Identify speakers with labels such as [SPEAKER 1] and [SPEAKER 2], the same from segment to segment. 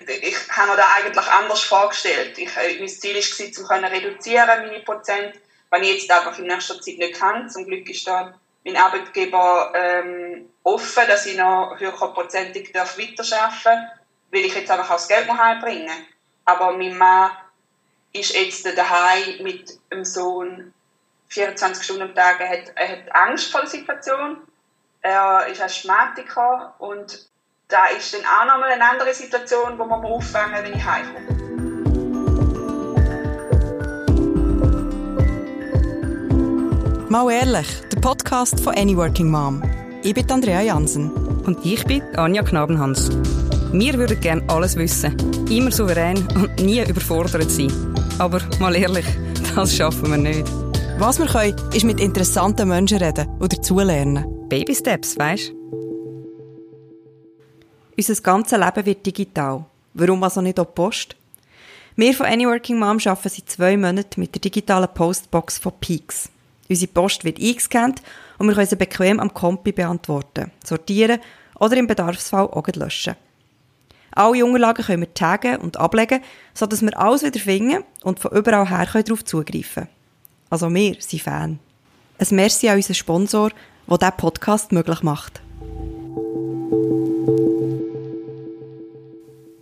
[SPEAKER 1] Ich habe mir das eigentlich anders vorgestellt. Ich, äh, mein Ziel war, zu können reduzieren, meine Prozent, wenn ich jetzt einfach in nächster Zeit nicht kann. Zum Glück ist da mein Arbeitgeber ähm, offen, dass ich noch höherprozentig weiterarbeiten darf, weil ich jetzt einfach auch das Geld heimbringen Aber mein Mann ist jetzt daheim mit dem Sohn 24 Stunden am Tag. Er hat, er hat Angst vor der Situation. Er ist Asthmatiker und da ist dann auch nochmal eine andere Situation, wo man auffangen wenn ich heimkomme.
[SPEAKER 2] Mal ehrlich, der Podcast von Any Working Mom. Ich bin Andrea Jansen.
[SPEAKER 3] Und ich bin Anja Knabenhans. Wir würden gerne alles wissen, immer souverän und nie überfordert sein. Aber mal ehrlich, das schaffen wir nicht.
[SPEAKER 2] Was wir können, ist mit interessanten Menschen reden oder zulernen.
[SPEAKER 3] Baby Steps, weißt Unser ganzes Leben wird digital. Warum also nicht auch Post? Wir von Any Working Mom arbeiten seit zwei Monaten mit der digitalen Postbox von Peaks. Unsere Post wird eingescannt und wir können sie bequem am Kompi beantworten, sortieren oder im Bedarfsfall auch löschen. Alle Unterlagen können wir taggen und ablegen, sodass wir alles wieder finden und von überall her darauf zugreifen können. Also wir sind Fan. Ein Merci an unseren Sponsor, der diesen Podcast möglich macht.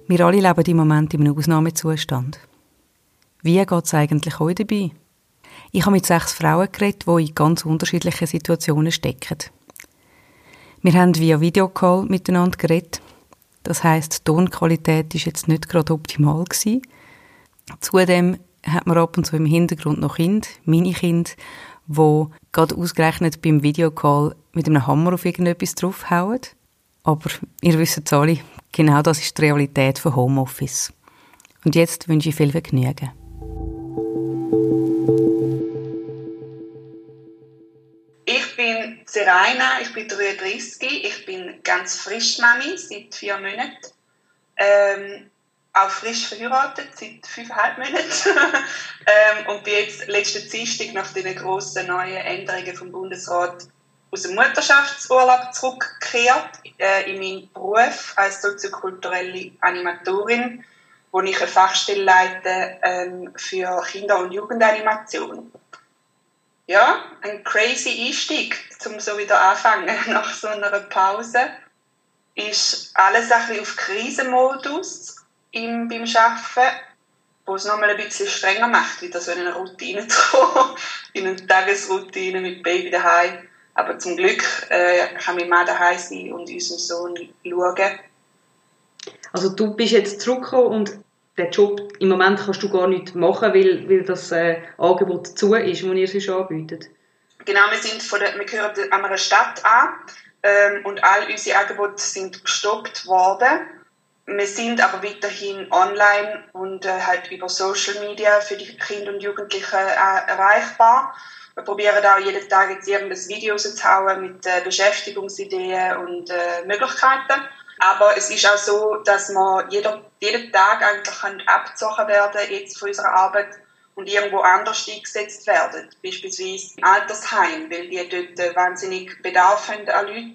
[SPEAKER 3] Wir alle leben im Moment in einem Ausnahmezustand. Wie geht es eigentlich euch dabei? Ich habe mit sechs Frauen geredet, die in ganz unterschiedlichen Situationen stecken. Wir haben via Videocall miteinander geredet. Das heißt, die Tonqualität ist jetzt nicht gerade optimal gewesen. Zudem hat man ab und zu im Hintergrund noch Kind, meine Kind, wo gerade ausgerechnet beim Videocall mit einem Hammer auf irgendetwas draufhauen. Aber ihr wisst es alle, genau das ist die Realität von Homeoffice. Und jetzt wünsche ich viel Vergnügen.
[SPEAKER 1] Ich bin Seraina, ich bin 33, ich bin ganz frisch Mami seit vier Monaten. Ähm, auch frisch verheiratet, seit fünfeinhalb Monaten. ähm, und bin jetzt letzten Dienstag nach den grossen neuen Änderungen vom Bundesrat aus dem Mutterschaftsurlaub zurückgekehrt äh, in meinen Beruf als soziokulturelle Animatorin, wo ich eine Fachstelle leite ähm, für Kinder- und Jugendanimation. Ja, ein crazy Einstieg, um so wieder anfangen nach so einer Pause. Ist alles ein bisschen auf Krisenmodus im, beim Arbeiten, wo es nochmal ein bisschen strenger macht, wieder so in eine Routine zu kommen, in eine Tagesroutine mit Baby daheim. Aber zum Glück äh, kann mein Mann daheim sein und unserem Sohn schauen.
[SPEAKER 3] Also du bist jetzt zurückgekommen und den Job im Moment kannst du gar nicht machen, weil, weil das äh, Angebot zu ist, das ihr sonst anbietet.
[SPEAKER 1] Genau, wir, sind von der, wir gehören an einer Stadt an ähm, und all unsere Angebote sind gestoppt worden. Wir sind aber weiterhin online und äh, halt über Social Media für die Kinder und Jugendlichen äh, erreichbar. Wir probieren auch jeden Tag jetzt irgendein Video rauszuhauen mit äh, Beschäftigungsideen und äh, Möglichkeiten. Aber es ist auch so, dass man jeder, jeden Tag eigentlich abgezogen werden jetzt von unserer Arbeit und irgendwo anders eingesetzt werden. Beispielsweise im Altersheim, weil die dort äh, wahnsinnig Bedarf haben an Leuten.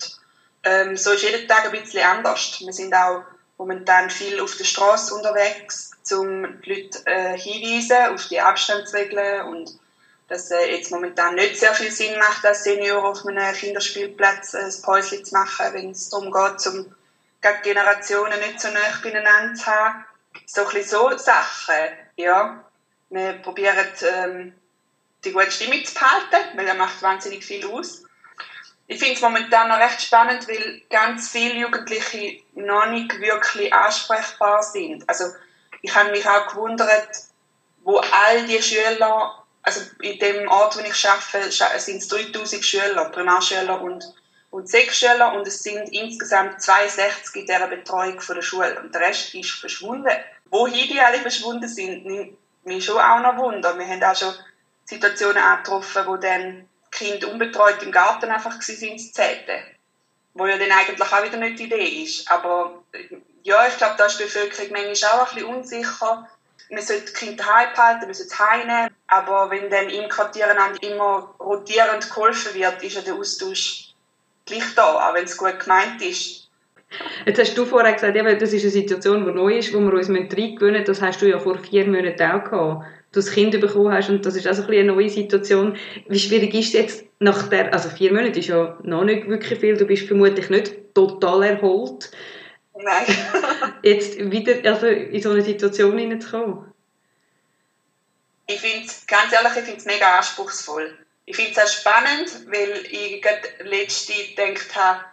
[SPEAKER 1] Ähm, so ist jeden Tag ein bisschen anders. Wir sind auch momentan viel auf der Straße unterwegs, um die Leute äh, hinweisen auf die Abstandsregeln und dass äh, jetzt momentan nicht sehr viel Sinn macht, als Senior auf einem Kinderspielplatz ein Päuschen zu machen, wenn es darum geht, um die Generationen nicht so nah beieinander zu haben. So ein so Sachen, ja. Wir probieren, ähm, die gute Stimmung zu behalten, weil er macht wahnsinnig viel aus ich finde es momentan noch recht spannend, weil ganz viele Jugendliche noch nicht wirklich ansprechbar sind. Also ich habe mich auch gewundert, wo all die Schüler, also in dem Ort, wo ich arbeite, sind es 3000 Schüler, Primarschüler und, und Sechsschüler und es sind insgesamt 62 in dieser Betreuung von der Schule und der Rest ist verschwunden. Wohin die alle verschwunden sind, nimmt mich schon auch noch Wunder. Wir haben auch schon Situationen angetroffen, wo dann Kind unbetreut im Garten einfach sind zu zelten. Wo ja dann eigentlich auch wieder nicht die Idee ist. Aber ja, ich glaube, da ist die Bevölkerung manchmal auch ein bisschen unsicher. Man sollte die Kinder daheim behalten, man sollte heimnehmen. Aber wenn dann im Quartier immer rotierend geholfen wird, ist ja der Austausch gleich da, auch wenn es gut gemeint ist.
[SPEAKER 3] Jetzt hast du vorher gesagt, eben, das ist eine Situation, die neu ist, wo wir uns reingewöhnen müssen. Das hast du ja vor vier Monaten auch gehabt. Du das Kind bekommen hast und das ist auch so ein eine neue Situation. Wie schwierig ist es jetzt nach der, also vier Monate ist ja noch nicht wirklich viel, du bist vermutlich nicht total erholt.
[SPEAKER 1] Nein.
[SPEAKER 3] jetzt wieder also in so eine Situation hineinzukommen?
[SPEAKER 1] Ich finde es, ganz ehrlich, ich finde es mega anspruchsvoll. Ich finde es auch spannend, weil ich gerade letzte gedacht habe,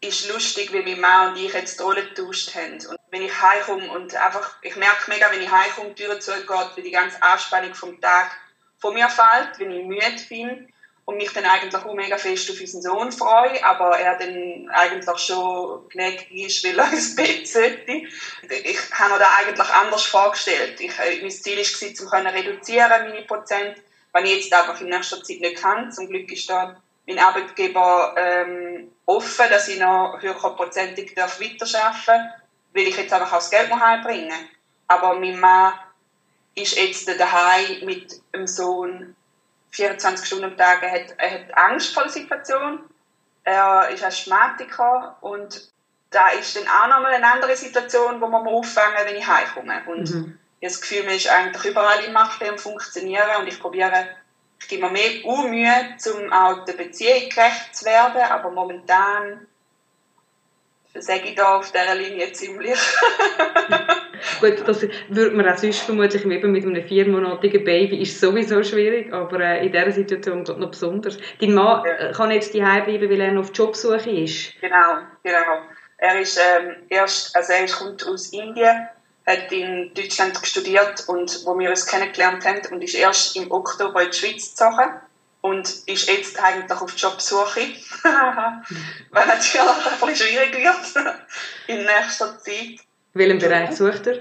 [SPEAKER 1] ist lustig, wie meine Mann und ich jetzt die Rollen getauscht haben. Und wenn ich heimkomme und einfach, ich merke mega, wenn ich heimkomme, die Tür zugeht, wie die ganze Anspannung vom Tag von mir fällt, wenn ich müde bin und mich dann eigentlich auch mega fest auf unseren Sohn freue, aber er dann eigentlich schon genägt ist, weil er ins Bett sollte. Ich habe mir das eigentlich anders vorgestellt. Ich, äh, mein Ziel war, um reduzieren, meine Prozent, was ich jetzt einfach in nächster Zeit nicht kann. Zum Glück ist da mein Arbeitgeber ähm, offen, dass ich noch höherprozentig weiterarbeiten darf, weil ich jetzt einfach auch das Geld noch heimbringen Aber mein Mann ist jetzt daheim mit dem Sohn 24 Stunden am Tag. Er hat, er hat Angst vor der Situation. Er ist Asthmatiker und da ist dann auch nochmal eine andere Situation, wo man auffangen wenn ich heimkomme. Und mhm. ich habe das Gefühl, man ist eigentlich überall im Macht am Funktionieren und ich probiere ich gebe mir mehr Mühe, um auch der Beziehung gerecht zu werden, aber momentan sage ich da auf dieser Linie ziemlich.
[SPEAKER 3] Gut, das würde man auch sonst vermutlich eben mit einem viermonatigen Baby ist sowieso schwierig, aber äh, in dieser Situation noch besonders. Dein Mann ja. Äh, kann jetzt daheim bleiben, weil er noch auf Jobsuche ist?
[SPEAKER 1] Genau, genau. Er ist ähm, erst, also er kommt aus Indien hat in Deutschland studiert und wo wir uns kennengelernt haben und ist erst im Oktober in die Schweiz gezogen und ist jetzt eigentlich auf Jobsuche, weil natürlich ein bisschen schwierig wird in nächster Zeit.
[SPEAKER 3] Welchen Bereich sucht er?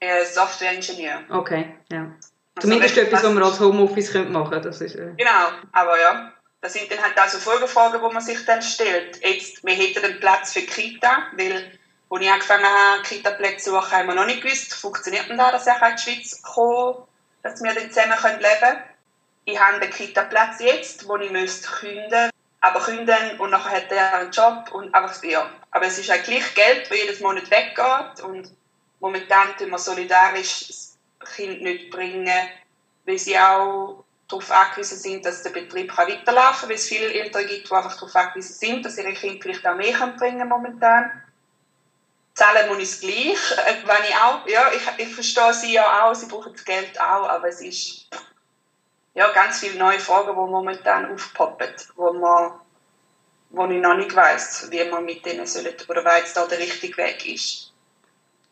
[SPEAKER 1] Äh, Software-Ingenieur.
[SPEAKER 3] Okay, ja. Also Zumindest etwas, was man als Homeoffice machen könnte. Das ist, äh...
[SPEAKER 1] Genau, aber ja, das sind dann halt auch so Folgefragen, die man sich dann stellt. Jetzt, wir hätten einen Platz für Kita, weil als ich angefangen habe, Kita-Plätze zu suchen, haben wir noch nicht gewusst, funktioniert denn da, dass ich in die Schweiz komme, dass wir dann zusammen leben können. Ich habe den Kita-Platz jetzt, wo ich müsste künden aber künden und nachher hat er einen Job und einfach, ja. Aber es ist halt gleich Geld, das jedes Monat weggeht und momentan tun wir solidarisch das Kind nicht bringen, weil sie auch darauf angewiesen sind, dass der Betrieb weiterlaufen kann, weil es viele Eltern gibt, die einfach darauf angewiesen sind, dass ihre Kinder vielleicht auch mehr bringen momentan zahlen muss ich es gleich. Äh, wenn ich auch, ja, ich, ich verstehe sie ja auch, sie brauchen das Geld auch, aber es ist ja, ganz viele neue Fragen, die momentan aufpoppen, wo, man, wo ich noch nicht weiss, wie man mit denen soll, oder wer jetzt da der richtige Weg ist.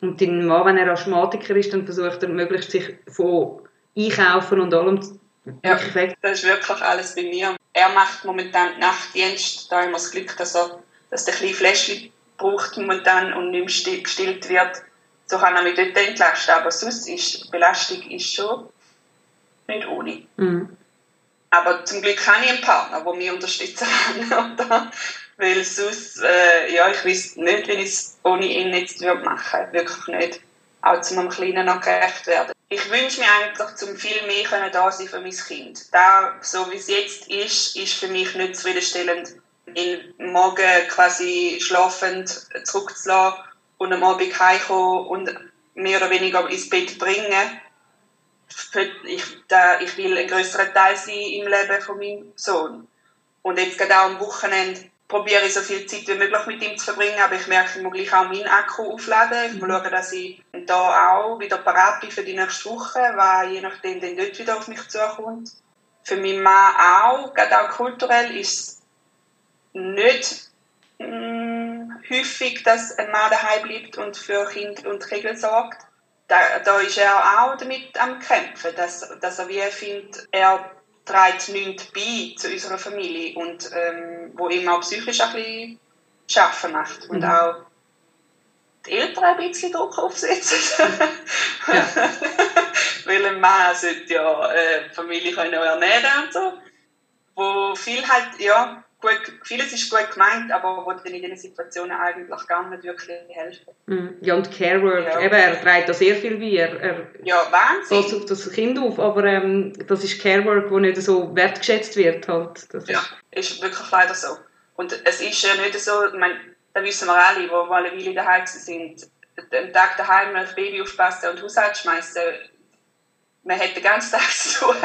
[SPEAKER 3] Und dein Mann, wenn er Asthmatiker ist, dann versucht er möglichst sich von Einkaufen und allem
[SPEAKER 1] ja, weg. das ist wirklich alles bei mir. Er macht momentan Nachtdienst, da haben wir das Glück, dass, er, dass der kleine Fläschchen braucht momentan und nicht mehr gestillt wird, so kann er mich dort entlasten. Aber sonst ist die Belastung ist schon nicht ohne. Mhm. Aber zum Glück habe ich einen Partner, der mich unterstützen kann. Weil sonst, äh, ja, ich weiß nicht, wie ich es ohne ihn jetzt machen würde. Wirklich nicht. Auch zu einem Kleinen noch gerecht werden. Ich wünsche mir eigentlich, zum viel mehr da sein für mein Kind. Da, so wie es jetzt ist, ist für mich nicht zufriedenstellend ihn morgen quasi schlafend zurückzulassen und am Abend heimkommen und mehr oder weniger ins Bett bringen. Ich, da, ich will ein größerer Teil sein im Leben von meinem Sohn. Und jetzt gerade auch am Wochenende probiere ich so viel Zeit wie möglich mit ihm zu verbringen, aber ich merke, ich muss gleich auch meinen Akku aufladen. Ich muss schauen, dass ich da auch wieder parat bin für die nächste Woche, weil je nachdem dann dort wieder auf mich zukommt. Für meinen Mann auch, gerade auch kulturell, ist nicht mh, mm, häufig, dass ein Mann daheim bleibt und für Kind und Regel sorgt. Da, da ist er auch damit am Kämpfen, dass, dass er wie findet, er trägt nichts bei zu unserer Familie und ähm, wo ihm auch psychisch ein bisschen schaffen macht und mhm. auch die Eltern ein bisschen Druck aufsetzen. ja. Weil ein Mann sollte ja äh, Familie können ernähren und so. Wo viel halt, ja, gut, vieles ist gut gemeint, aber wo dann in diesen Situationen eigentlich gar nicht wirklich helfen.
[SPEAKER 3] Mhm. Ja, und Carework, ja. eben, er trägt da sehr viel bei. Er, er
[SPEAKER 1] ja, Wahnsinn.
[SPEAKER 3] auf das Kind auf, aber ähm, das ist Carework, wo nicht so wertgeschätzt wird. Halt.
[SPEAKER 1] Das ja, ist, ist wirklich leider so. Und es ist ja nicht so, ich meine, das wissen wir alle, die mal eine Weile daheim sind, den Tag daheim auf Baby aufpassen und Haushalt schmeißen, man hat den ganzen Tag zu tun.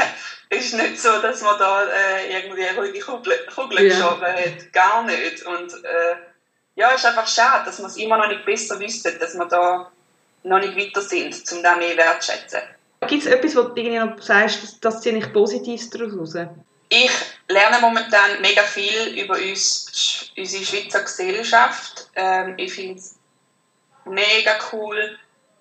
[SPEAKER 1] Es ist nicht so, dass man da äh, irgendwie ruhige Kugel, Kugel ja. geschoben hat. Gar nicht. Und äh, ja, es ist einfach schade, dass wir es immer noch nicht besser wissen, dass wir da noch nicht weiter sind, um das mehr wertschätzen.
[SPEAKER 3] Gibt es etwas, wo du irgendwie noch sagst, dass, das ziehe ich Positives daraus
[SPEAKER 1] Ich lerne momentan mega viel über uns, unsere Schweizer Gesellschaft. Ähm, ich finde es mega cool,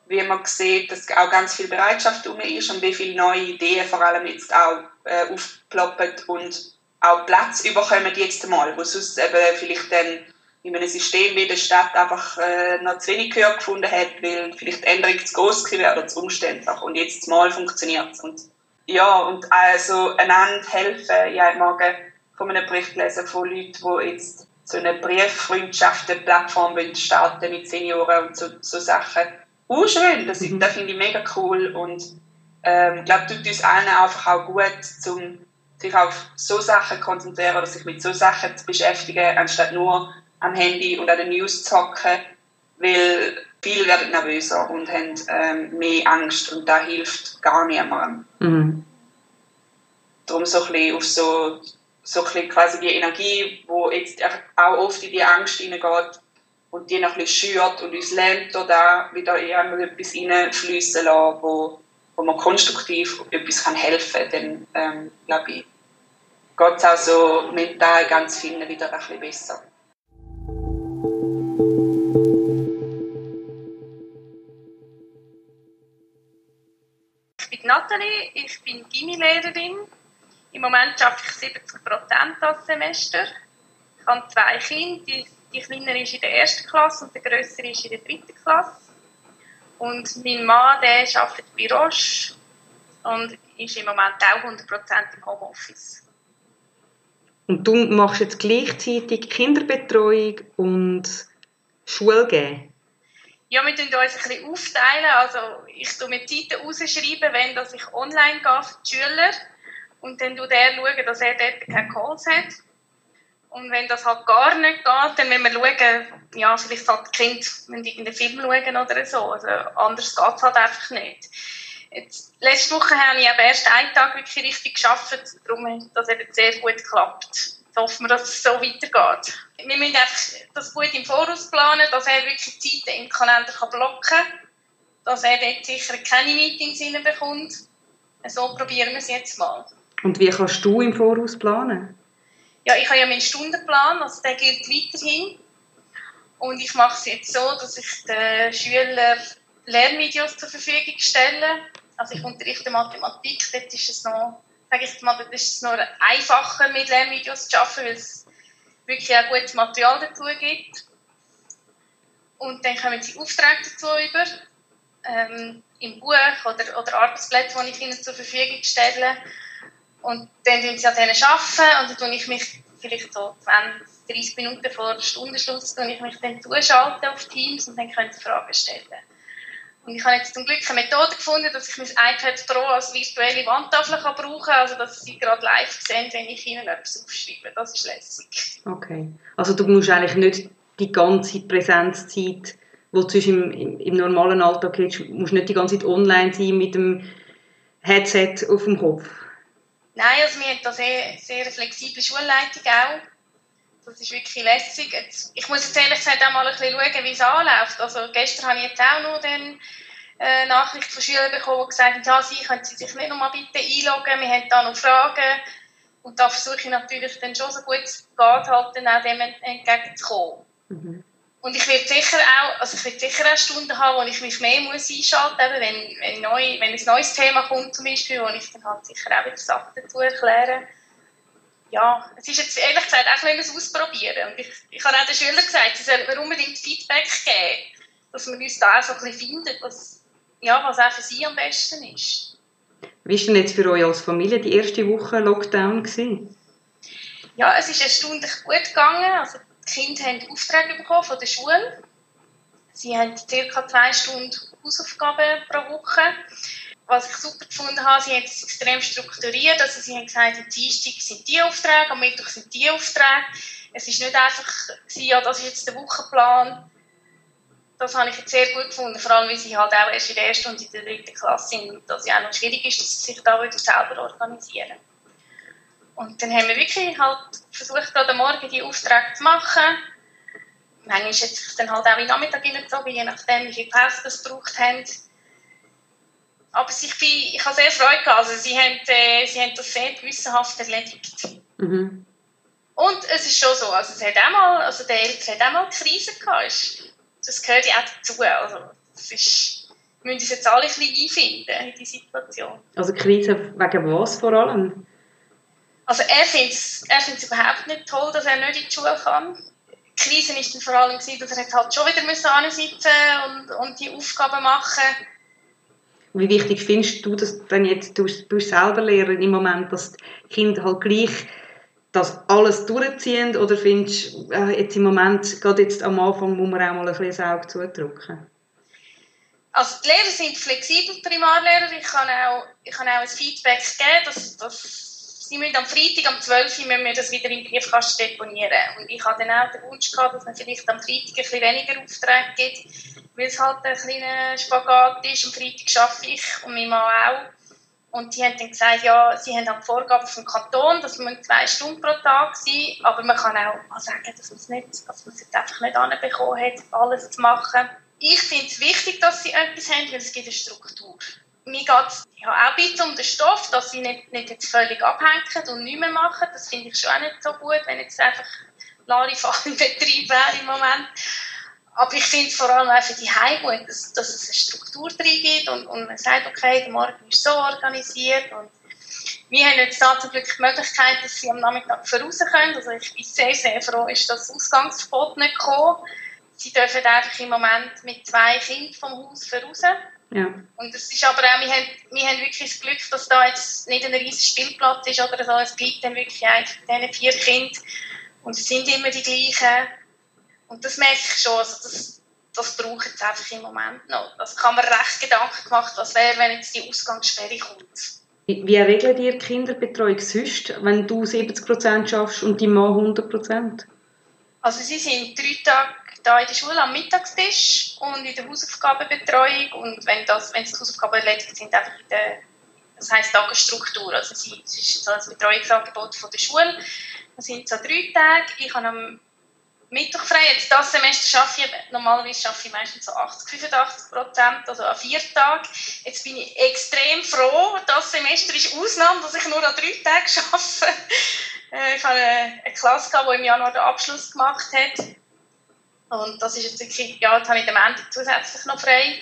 [SPEAKER 1] wie man sieht, dass auch ganz viel Bereitschaft um ist und wie viele neue Ideen vor allem jetzt auch äh, aufploppen und auch Platz überkommen jetzt mal, wo sonst eben vielleicht dann in einem System wie der Stadt einfach äh, noch zu wenig Gehör gefunden hat, weil vielleicht die Änderung zu groß wäre oder zu umständlich und jetzt mal funktioniert es. Und ja, und also einander helfen, ja, morgen von einem Bericht lesen von Leuten, die jetzt so eine Brieffreundschaften-Plattform starten mit Senioren und so, so Sachen uh, schön, das, mhm. das finde ich mega cool und ähm, ich glaube, tut uns allen einfach auch gut, um sich auf so Sachen zu konzentrieren oder sich mit so Sachen zu beschäftigen, anstatt nur am Handy und an den News zu hocken, weil viele werden nervöser und haben ähm, mehr Angst und da hilft gar niemandem. Mhm. Darum so ein bisschen auf so, so ein bisschen quasi die Energie, die jetzt auch oft in die Angst hineingeht, und die noch ein bisschen schürt und uns lernt, da wieder etwas reinfließen lassen, wo, wo man konstruktiv etwas kann helfen kann. Dann, ähm, glaube ich, geht es auch so mental ganz vielen wieder ein bisschen besser.
[SPEAKER 4] Ich bin Nathalie, ich bin Gimmi-Lehrerin. Im Moment arbeite ich 70 Prozent das Semester. Ich habe zwei Kinder, die die Kleinere ist in der ersten Klasse und der Größere ist in der dritten Klasse. Und mein Mann, der arbeitet bei Roche und ist im Moment auch 100% im Homeoffice.
[SPEAKER 3] Und du machst jetzt gleichzeitig Kinderbetreuung und Schule geben?
[SPEAKER 4] Ja, wir teilen uns ein bisschen aufteilen. Also ich tue mir Zeiten rausschreiben, wenn dass ich online gehe für die Schüler. Und dann schaue schauen, dass er dort keine Calls hat. Und wenn das halt gar nicht geht, dann müssen wir schauen, ja, vielleicht halt die Kinder müssen irgendeinen Film schauen oder so. Also anders geht es halt einfach nicht. Jetzt, letzte Woche habe ich eben erst einen Tag wirklich richtig geschafft, darum hat das eben sehr gut geklappt. Jetzt hoffen wir, dass es so weitergeht. Wir müssen einfach das gut im Voraus planen, dass er wirklich Zeiten im Kalender blocken kann, dass er dort sicher keine Meetings bekommt. So probieren wir es jetzt mal.
[SPEAKER 3] Und wie kannst du im Voraus planen?
[SPEAKER 4] Ja, ich habe ja meinen Stundenplan, also der gilt weiterhin. Und ich mache es jetzt so, dass ich den Schülern Lernvideos zur Verfügung stelle. Also ich unterrichte Mathematik, dort ist es noch, sage ich mal, ist es noch einfacher mit Lernvideos zu arbeiten, weil es wirklich auch gutes Material dazu gibt. Und dann kommen sie Aufträge dazu über, ähm, im Buch oder, oder Arbeitsplätze, die ich ihnen zur Verfügung stelle. Und dann tun sie an denen arbeiten und dann tue ich mich vielleicht so 20, 30 Minuten vor Stundenschluss tue ich mich dann zuschalten auf Teams und dann können sie Fragen stellen. Und ich habe jetzt zum Glück eine Methode gefunden, dass ich mein iPad Pro als virtuelle Wandtafel kann brauchen kann, also dass sie gerade live sehen, wenn ich ihnen etwas aufschreibe. Das ist lässig.
[SPEAKER 3] Okay. Also du musst eigentlich nicht die ganze Präsenzzeit, die du im, im, im normalen Alltag hast, musst nicht die ganze Zeit online sein mit dem Headset auf dem Kopf.
[SPEAKER 4] Nein, also wir haben da sehr, sehr flexible Schulleitung auch. Das ist wirklich lässig. Jetzt, ich muss jetzt ehrlich gesagt auch mal ein bisschen schauen, wie es anläuft. Also gestern habe ich jetzt auch noch den äh, Nachricht von Schülern bekommen, die gesagt haben, ja, Sie, können Sie sich nicht noch mal bitte einloggen, wir haben da noch Fragen. Und da versuche ich natürlich dann schon so gut es geht, halt dann auch dem entgegenzukommen. Mhm. Und ich werde sicher auch, also ich werde sicher auch Stunden haben, wo ich mich mehr muss einschalten muss, wenn, wenn, neu, wenn ein neues Thema kommt zum Beispiel, wo ich dann halt sicher auch wieder Sachen dazu erkläre. Ja, es ist jetzt ehrlich gesagt auch ein bisschen Ausprobieren. Und ich, ich habe auch den Schülern gesagt, sie sollen mir unbedingt Feedback geben, dass wir uns da auch so ein bisschen finden, was, ja, was auch für sie am besten ist.
[SPEAKER 3] Wie war denn jetzt für euch als Familie die erste Woche Lockdown? Gewesen?
[SPEAKER 4] Ja, es ist erstaunlich gut gegangen. Also die Kinder haben Aufträge bekommen von der Schule. Sie haben ca. zwei Stunden Hausaufgaben pro Woche. Was ich super gefunden habe, sie haben es extrem strukturiert. Also sie haben gesagt, am Dienstag sind die Aufträge, am Mittwoch sind die Aufträge. Es ist nicht einfach, ja, das ist jetzt der Wochenplan. Das habe ich jetzt sehr gut gefunden, vor allem, weil sie halt auch erst in der ersten und in der dritten Klasse sind und dass es auch noch schwierig ist, dass sie sich da wieder selber organisieren. Und dann haben wir wirklich halt versucht, am Morgen die Aufträge zu machen. Manchmal hat es sich dann halt auch in Nachmittag hineingezogen, je nachdem, wie viel Pause das gebraucht haben. Aber ich, bin, ich habe sehr Freude gehabt. Also sie, haben, äh, sie haben das sehr gewissenhaft erledigt. Mhm. Und es ist schon so, also es hat auch mal, also der Eltern hat auch mal Krise gehabt. Das gehört ja auch dazu. Also es ist, wir müssen uns jetzt alle ein bisschen einfinden in die Situation.
[SPEAKER 3] Also Krise wegen was vor allem?
[SPEAKER 4] Also er findet es er überhaupt nicht toll, dass er nicht in die Schule kann. Die Krise war dann vor allem, dass er halt schon wieder ansitzen und, und die Aufgaben machen
[SPEAKER 3] Wie wichtig findest du das dann jetzt, du, bist selber Lehrer im Moment, dass die Kinder halt gleich das alles durchziehen oder findest du äh, jetzt im Moment, gerade jetzt am Anfang, muss man auch mal ein bisschen das Auge zudrücken?
[SPEAKER 4] Also die Lehrer sind flexibel, Primarlehrer. Ich kann auch, ich kann auch ein Feedback geben, dass, dass sie müssen am Freitag um 12 Uhr müssen wir das wieder im Briefkasten deponieren. Und ich hatte dann auch den Wunsch gehabt, dass man vielleicht am Freitag ein bisschen weniger Aufträge gibt, weil es halt ein kleiner Spagat ist. Am Freitag arbeite ich und mein Mann auch. Und die haben dann gesagt, ja, sie haben halt Vorgaben vom Kanton, dass man zwei Stunden pro Tag sein aber man kann auch sagen, dass man es nicht, dass man es einfach nicht anbekommen hat, alles zu machen. Ich finde es wichtig, dass sie etwas haben, weil es gibt eine Struktur mir geht es ja, auch ein bisschen um den Stoff, dass sie nicht, nicht jetzt völlig abhängen und nichts mehr machen. Das finde ich schon auch nicht so gut, wenn jetzt einfach Larifallenbetrieb wäre im Moment. Aber ich finde es vor allem auch für die Heim gut, dass, dass es eine Struktur drin gibt und, und man sagt, okay, der Morgen ist so organisiert und wir haben jetzt da zum Glück die Möglichkeit, dass sie am Nachmittag voraus können. Also ich bin sehr, sehr froh, ist das Ausgangsverbot nicht gekommen. Sie dürfen einfach im Moment mit zwei Kindern vom Haus voraus. Ja. Und es ist aber auch, wir haben, wir haben wirklich das Glück, dass da jetzt nicht ein riesiger Spielplatz ist oder so. Es bleibt dann wirklich diese vier Kinder. Und es sind immer die gleichen. Und das merke ich schon. Also das, das braucht es einfach im Moment noch. Das kann man recht Gedanken gemacht, was wäre, wenn jetzt die Ausgangssperre kommt.
[SPEAKER 3] Wie, wie regelt ihr Kinderbetreuung sonst, wenn du 70% schaffst und die Mann 100%?
[SPEAKER 4] Also sie sind drei Tage da in der Schule am Mittagstisch und in der Hausaufgabenbetreuung und wenn, das, wenn die Hausaufgaben erledigt sind, einfach in der das heisst Tagesstruktur. Also es ist so ein Betreuungsangebot von der Schule. Das sind so drei Tage. Ich habe am Mittwoch frei. Jetzt das Semester arbeite ich, normalerweise arbeite ich meistens so 80, 85 Prozent, also an vier Tagen. Jetzt bin ich extrem froh. Das Semester ist Ausnahme, dass ich nur an drei Tagen arbeite. Äh, ich habe eine Klasse, die im Januar den Abschluss gemacht hat. Und das ist jetzt wirklich, ja, jetzt habe ich am Ende zusätzlich noch frei.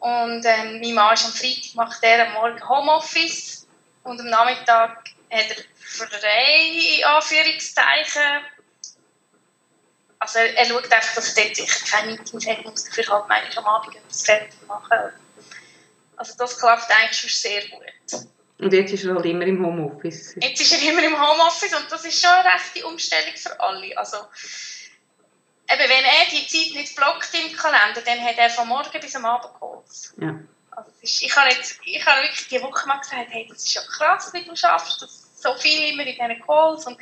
[SPEAKER 4] Und ähm, mein Mann ist am Freitag, macht er am Morgen Homeoffice und am Nachmittag hat er frei, Anführungszeichen. Also er, er schaut einfach, dass er dort sicher keine Meetings hat, muss dafür halt manchmal am Abend etwas fertig machen. Also das klappt eigentlich schon sehr gut.
[SPEAKER 3] Und jetzt ist er halt immer im Homeoffice?
[SPEAKER 4] Jetzt ist er immer im Homeoffice und das ist schon eine rechte Umstellung für alle. Also eben, wenn er die Zeit nicht blockt im Kalender, dann hat er von morgen bis am Abend Calls. Ja. Also ist, ich habe jetzt, ich habe wirklich die Woche mal gesagt, hey, das ist ja krass, wie du schaffst, das so viel immer in diesen Calls und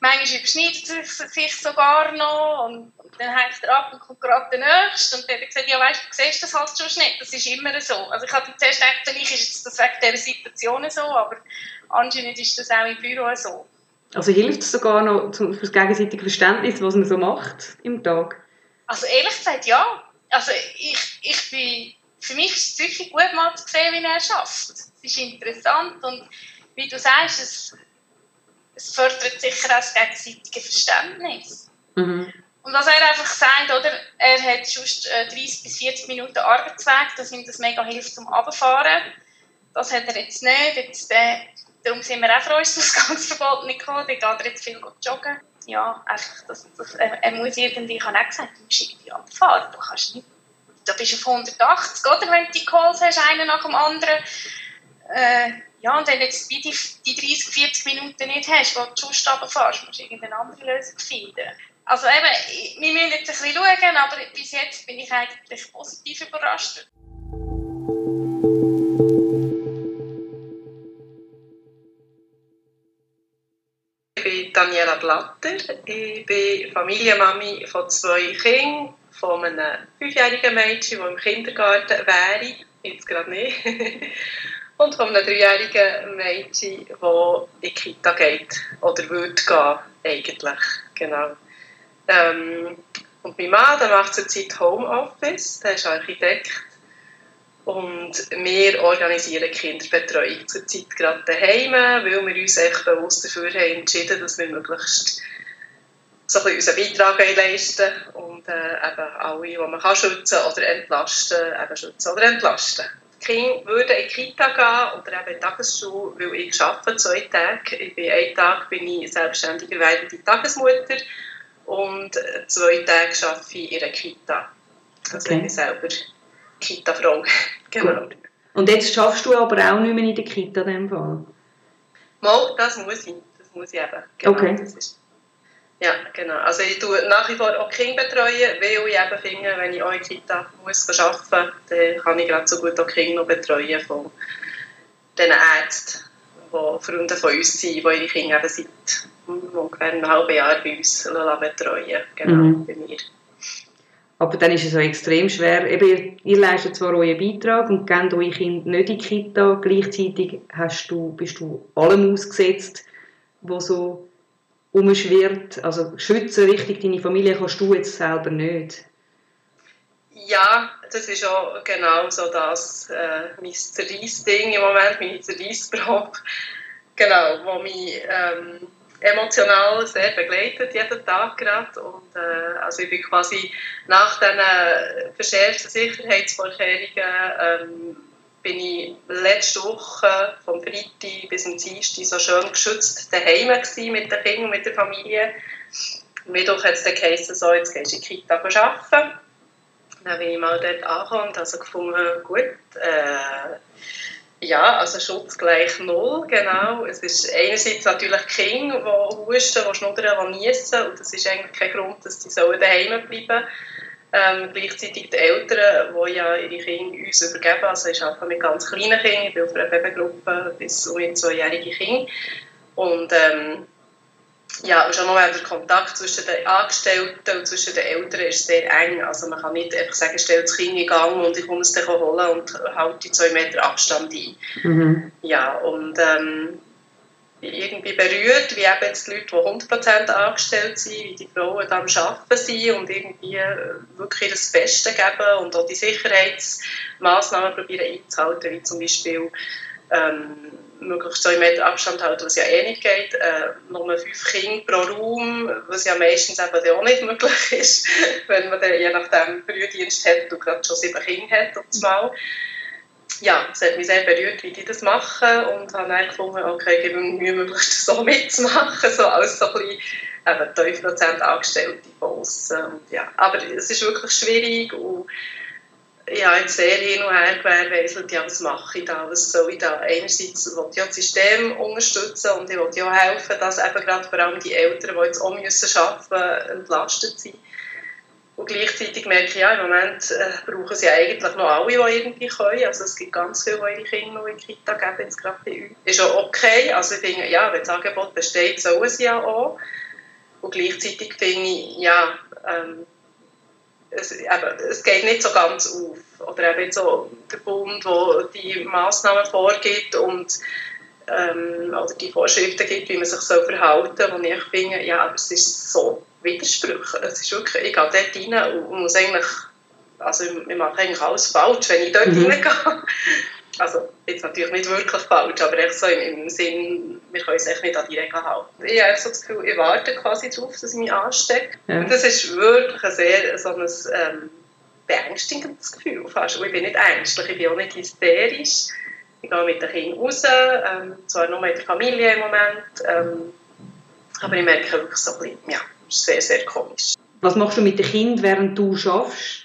[SPEAKER 4] manchmal überschneidet es sich sogar noch und, und dann hängt er ab und kommt gerade der Nächste und dann hat er gesagt, ja weißt du, du siehst das halt schon nicht, das ist immer so. Also ich hatte zuerst gedacht, vielleicht ist das wegen dieser Situation so, aber anscheinend ist das auch im Büro so.
[SPEAKER 3] Also hilft es sogar noch für das gegenseitige Verständnis, was man so macht im Tag?
[SPEAKER 4] Also ehrlich gesagt, ja. Also ich, ich bin, für mich ist es wirklich gut mal zu sehen, wie er schafft. Es ist interessant und wie du sagst, es, es fördert sicher auch das gegenseitige Verständnis. Mhm. Und was er einfach sagt, oder, er hat sonst 30 äh, bis 40 Minuten Arbeitsweg, dass ihm das mega hilft zum Abfahren. Das hat er jetzt nicht. Jetzt, äh, Darum sind wir auch froh, dass das Ausgangsverbot nicht gekommen. Geht er jetzt viel joggen. Ja, einfach, das, das, er, er muss irgendwie, ich habe auch gesagt, du musst irgendwie abfahren. Du kannst nicht, da bist du auf 180, oder? Wenn du die Calls hast, einen nach dem anderen. Äh, ja, und wenn du jetzt die, die 30, 40 Minuten nicht hast, wo du sonst runterfährst, musst du irgendeine andere Lösung finden. Also eben, wir müssen jetzt ein bisschen schauen, aber bis jetzt bin ich eigentlich positiv überrascht.
[SPEAKER 5] Ich bin Daniela Latter. Ich bin Familienmami von zwei Kindern, von einem fünfjährigen Mädchen, das im Kindergarten wäre, jetzt gerade nicht, und von einem dreijährigen Mädchen, das in die Kita geht oder würde gehen, eigentlich. Genau. Ähm, und mein Mann der macht zurzeit Homeoffice, der ist Architekt und wir organisieren Kinderbetreuung zurzeit gerade daheim, weil wir uns echt bewusst dafür haben entschieden, dass wir möglichst so ein unseren Beitrag leisten und äh, eben alle, die man kann schützen oder entlasten, eben schützen oder entlasten. Die Kinder würden in die Kita gehen oder eben in die Tagesschule, weil ich arbeite zwei Tage. Ich bin, einen Tag bin ich selbstständige werdende Tagesmutter und zwei Tage arbeite ich in einer Kita. Also okay. ich selber Kita-Frau. genau.
[SPEAKER 3] Und jetzt schaffst du aber auch nicht mehr in der Kita in dem Fall?
[SPEAKER 5] Mal, das muss ich. Das muss ich eben. Genau,
[SPEAKER 3] okay.
[SPEAKER 5] ja, genau. Also ich tue nach wie vor auch Kinder betreuen, weil ich eben finde, wenn ich auch in der Kita muss arbeiten muss, dann kann ich gerade so gut auch Kinder noch betreuen von diesen Ärzten, die Freunde von uns sind, die ihre Kinder eben seit ungefähr einem halben Jahr bei uns betreuen. Genau, mhm. bei mir.
[SPEAKER 3] Aber dann ist es auch extrem schwer. Eben, ihr, ihr leistet zwar euren Beitrag und gebt eure Kinder nicht in die Kita, gleichzeitig hast du, bist du allem ausgesetzt, was so umschwirrt. Also schützen richtig deine Familie kannst du jetzt selber nicht.
[SPEAKER 5] Ja, das ist auch genau so das äh, mein Zerreiss-Ding im Moment, meine Zerreissprobe. Genau, wo mich ähm, emotional sehr begleitet, jeden Tag gerade. Und, äh, also ich bin quasi nach diesen verschärften Sicherheitsvorkehrungen ähm, bin ich letzte Woche vom Freitag bis zum Dienstag so schön geschützt daheim mit den Kindern und mit der Familie. Mittwoch hat es dann geheißen, so, jetzt gehst du in die Kita arbeiten. Dann bin ich mal dort angekommen und habe gefunden, gut, äh, ja, also Schutz gleich null, genau. Es ist einerseits natürlich Kinder, die husten, die schnuddern, die niesen. Und das ist eigentlich kein Grund, dass sollen daheim bleiben. Ähm, gleichzeitig die Eltern, die ja ihre Kinder uns übergeben, also ich arbeite mit ganz kleinen Kindern, ich bin auf einer Babygruppe bis um zweijährige Kinder und ähm, ja, und schon noch der Kontakt zwischen den Angestellten und zwischen den Eltern ist sehr eng. Also man kann nicht einfach sagen, stell das Kind in Gang und ich komme es dann holen und halte zwei Meter Abstand ein. Mhm. Ja, und ähm, irgendwie berührt, wie eben jetzt die Leute, die 100% angestellt sind, wie die Frauen da am Arbeiten sind und irgendwie wirklich das Beste geben und auch die Sicherheitsmaßnahmen probieren einzuhalten, wie zum Beispiel ähm, möglichst zwei Meter Abstand halten, was ja eh nicht geht. Äh, nur fünf Kinder pro Raum, was ja meistens eben auch nicht möglich ist, wenn man dann je nachdem Frühdienst hat und gerade schon sieben Kinder hat auf. Ja, es hat mich sehr berührt, wie die das machen und habe dann gefunden, okay, ich gebe mir Mühe, möglichst so mitzumachen, so als so ein bisschen eben 5% Angestellte von außen. Ja, aber es ist wirklich schwierig und ja, jetzt sehr hin und her gewährleistet, ja, was mache ich da, was soll ich da? Einerseits will ich ja das System unterstützen und ich will ja auch helfen, dass eben gerade vor allem die Eltern, die jetzt auch müssen arbeiten müssen, entlastet sind. Und gleichzeitig merke ich, ja, im Moment äh, brauchen sie eigentlich noch alle, die irgendwie können. Also es gibt ganz viele, die ihre Kinder noch in die Kita geben, jetzt gerade bei uns. Ist auch okay. Also ich finde, ja, wenn das Angebot besteht, sollen sie ja auch. Und gleichzeitig finde ich, ja, ähm, es, eben, es geht nicht so ganz auf. Oder eben so der Bund, der die Massnahmen vorgibt und ähm, oder die Vorschriften gibt, wie man sich so verhalten soll, wo ich finde, ja, aber es ist so Widersprüche. Es ist wirklich, ich gehe dort rein und muss eigentlich, also ich mache eigentlich alles falsch, wenn ich dort mhm. reingehe. Also jetzt natürlich nicht wirklich falsch, aber echt so im, im Sinn, wir können uns echt nicht an die Regeln halten. Ich habe so das Gefühl, ich warte quasi darauf, dass ich mich anstecke. Ja. Und das ist wirklich ein sehr so ein ähm, beängstigendes Gefühl fast. Und ich bin nicht ängstlich, ich bin auch nicht hysterisch. Ich gehe mit den Kindern raus, ähm, zwar nur mit der Familie im Moment, ähm, aber ich merke wirklich so ein bisschen, ja, es ist sehr, sehr komisch.
[SPEAKER 3] Was machst du mit den Kindern, während du schaffst?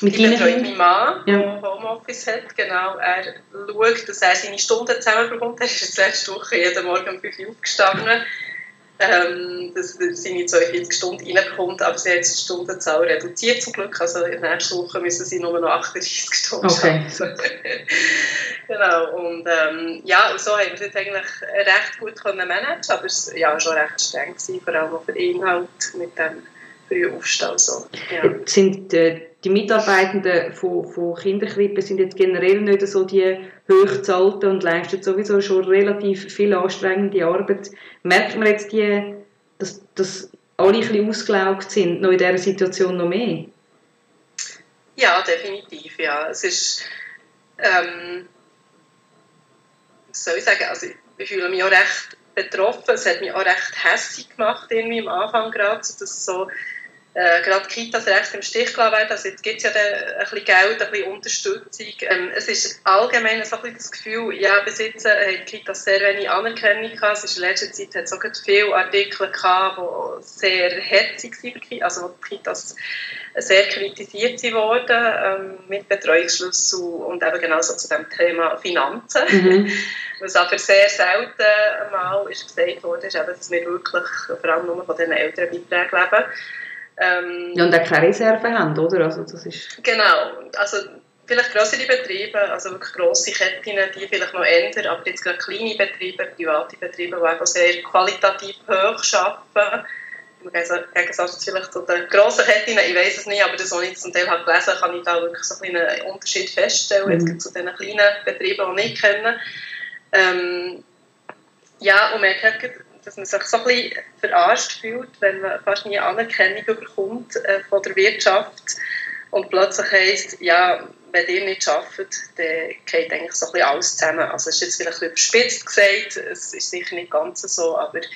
[SPEAKER 5] Mit ich betreue meinen Mann, ja. der Homeoffice hat. Genau. Er schaut, dass er seine Stunden zusammenbekommt. Er ist jetzt letzte Woche jeden Morgen um 5 Uhr aufgestanden, ähm, dass er seine 42 Stunden reinbekommt. Aber sie hat die Stundenzahl reduziert zum Glück. Also in der nächsten Woche müssen sie nur noch 38 Stunden
[SPEAKER 3] okay.
[SPEAKER 5] arbeiten. genau, und ähm, ja, so haben wir es jetzt eigentlich recht gut können managen aber es war ja schon recht streng, gewesen, vor allem auch für den Inhalt mit dem frühen Aufstehen. So. Ja.
[SPEAKER 3] Sind äh, die Mitarbeitenden von, von Kinderkrippen sind jetzt generell nicht so die hochzahlten und leisten sowieso schon relativ viel anstrengende Arbeit. Merkt man jetzt, die, dass, dass alle ein bisschen ausgelaugt sind, noch in dieser Situation noch mehr?
[SPEAKER 5] Ja, definitiv, ja. Es ist, ähm, was soll ich sagen, also ich fühle mich auch recht betroffen, es hat mich auch recht hässlich gemacht irgendwie am Anfang gerade, dass so äh, gerade Kitas recht im Stich gelassen werden. Also jetzt gibt es ja dann ein bisschen Geld, ein bisschen Unterstützung. Ähm, es ist allgemein so ein bisschen das Gefühl, ja, bis jetzt äh, haben Kitas sehr wenig Anerkennung gehabt. Es ist in letzter Zeit hat es auch viele Artikel gehabt, die sehr herzig waren, also wo die Kitas sehr kritisiert wurden ähm, mit Betreuungsschlüssel und eben genau so zu dem Thema Finanzen. Mhm. Was aber sehr selten mal ist gesagt wurde, ist eben, dass wir wirklich vor allem nur von den Elternbeiträgen leben.
[SPEAKER 3] Ähm, ja, und auch keine Reserven haben, oder? Also das ist
[SPEAKER 5] genau, also vielleicht größere Betriebe, also wirklich grosse Ketten, die vielleicht noch ändern, aber jetzt gerade kleine Betriebe, private Betriebe, die einfach sehr qualitativ hoch arbeiten, im Gegensatz vielleicht zu den grossen Ketten, ich weiß es nicht, aber das, was ich zum Teil habe gelesen habe, kann ich da wirklich so einen Unterschied feststellen, mhm. jetzt zu den kleinen Betrieben, die nicht kennen. Ähm, ja, und man hat dass man sich so ein bisschen verarscht fühlt, wenn man fast nie Anerkennung bekommt äh, von der Wirtschaft und plötzlich heisst, ja, wenn ihr nicht arbeitet, dann geht eigentlich so ein bisschen alles zusammen. Also es ist jetzt vielleicht überspitzt gesagt, es ist sicher nicht ganz so, aber die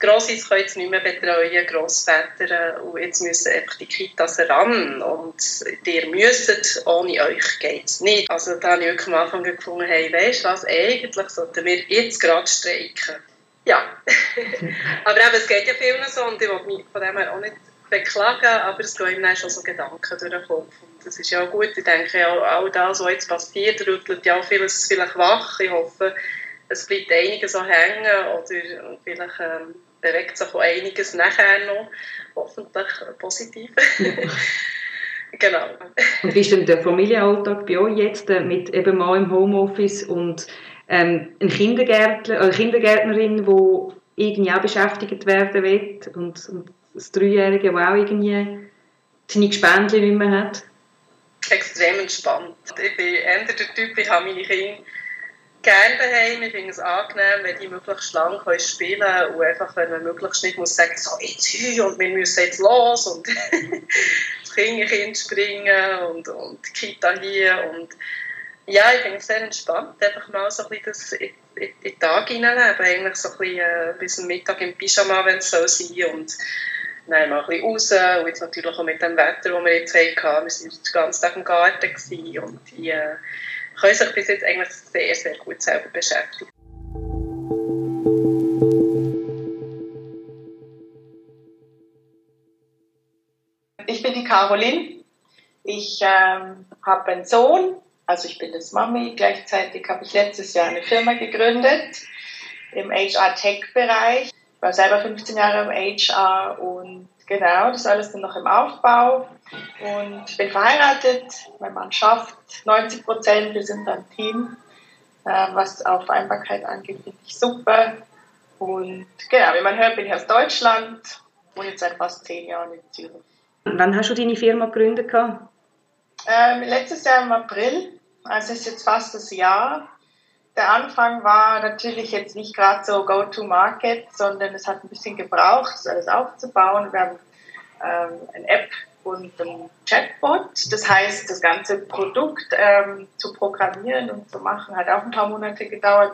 [SPEAKER 5] Grossis können jetzt nicht mehr betreuen, Grossväter, und jetzt müssen einfach die Kitas ran und ihr müsst, ohne euch geht es nicht. Also da habe ich wirklich am Anfang gefunden, hey, weißt du was, eigentlich sollten wir jetzt gerade streiken. Ja, aber eben, es geht ja vielen so und ich will mich von dem her auch nicht beklagen, aber es gehen ihm schon so Gedanken durch den Kopf. Und das ist ja auch gut. Ich denke, ja, all das, was jetzt passiert, rüttelt ja auch vieles vielleicht wach. Ich hoffe, es bleibt einiges so hängen oder vielleicht ähm, bewegt sich auch einiges nachher noch. Hoffentlich positiv. genau.
[SPEAKER 3] Und wie ist denn der Familienalltag bei euch jetzt äh, mit eben mal im Homeoffice und ähm, ein Kindergärtner, eine Kindergärtnerin, die irgendwie auch beschäftigt werden will und, und das Dreijährige, das auch irgendwie seine Gespendli nicht mehr hat?
[SPEAKER 5] Extrem entspannt. Ich bin eher der Typ, ich habe meine Kinder gerne daheim. Ich finde es angenehm, wenn die möglichst lang können spielen können und einfach, wenn man möglichst nicht muss sagen, so jetzt hier und wir müssen jetzt los und das Kind springen und, und die Kita hier und ja, ich es sehr entspannt, einfach mal so ein bisschen das in den Tag hineinleben, eigentlich so ein bisschen äh, bis zum Mittag im Pyjama, wenn es so sein und dann mal ein bisschen raus. Und jetzt natürlich auch mit dem Wetter, das wir jetzt hatten, wir sind den ganzen Tag im Garten und die äh, können sich bis jetzt eigentlich sehr, sehr gut selber beschäftigen.
[SPEAKER 6] Ich bin die Caroline. Ich ähm, habe einen Sohn, also ich bin das Mami. Gleichzeitig habe ich letztes Jahr eine Firma gegründet im HR-Tech-Bereich. Ich war selber 15 Jahre im HR und genau, das ist alles dann noch im Aufbau. Und bin verheiratet, mein Mann schafft 90 Prozent, wir sind ein Team. Äh, was auch Vereinbarkeit angeht, finde ich super. Und genau, wie man hört, bin ich aus Deutschland und jetzt seit fast zehn Jahren in Zürich.
[SPEAKER 3] Wann hast du deine Firma gegründet?
[SPEAKER 6] Ähm, letztes Jahr im April, also ist jetzt fast das Jahr. Der Anfang war natürlich jetzt nicht gerade so Go-to-Market, sondern es hat ein bisschen gebraucht, das alles aufzubauen. Wir haben ähm, eine App und ein Chatbot. Das heißt, das ganze Produkt ähm, zu programmieren und zu machen hat auch ein paar Monate gedauert.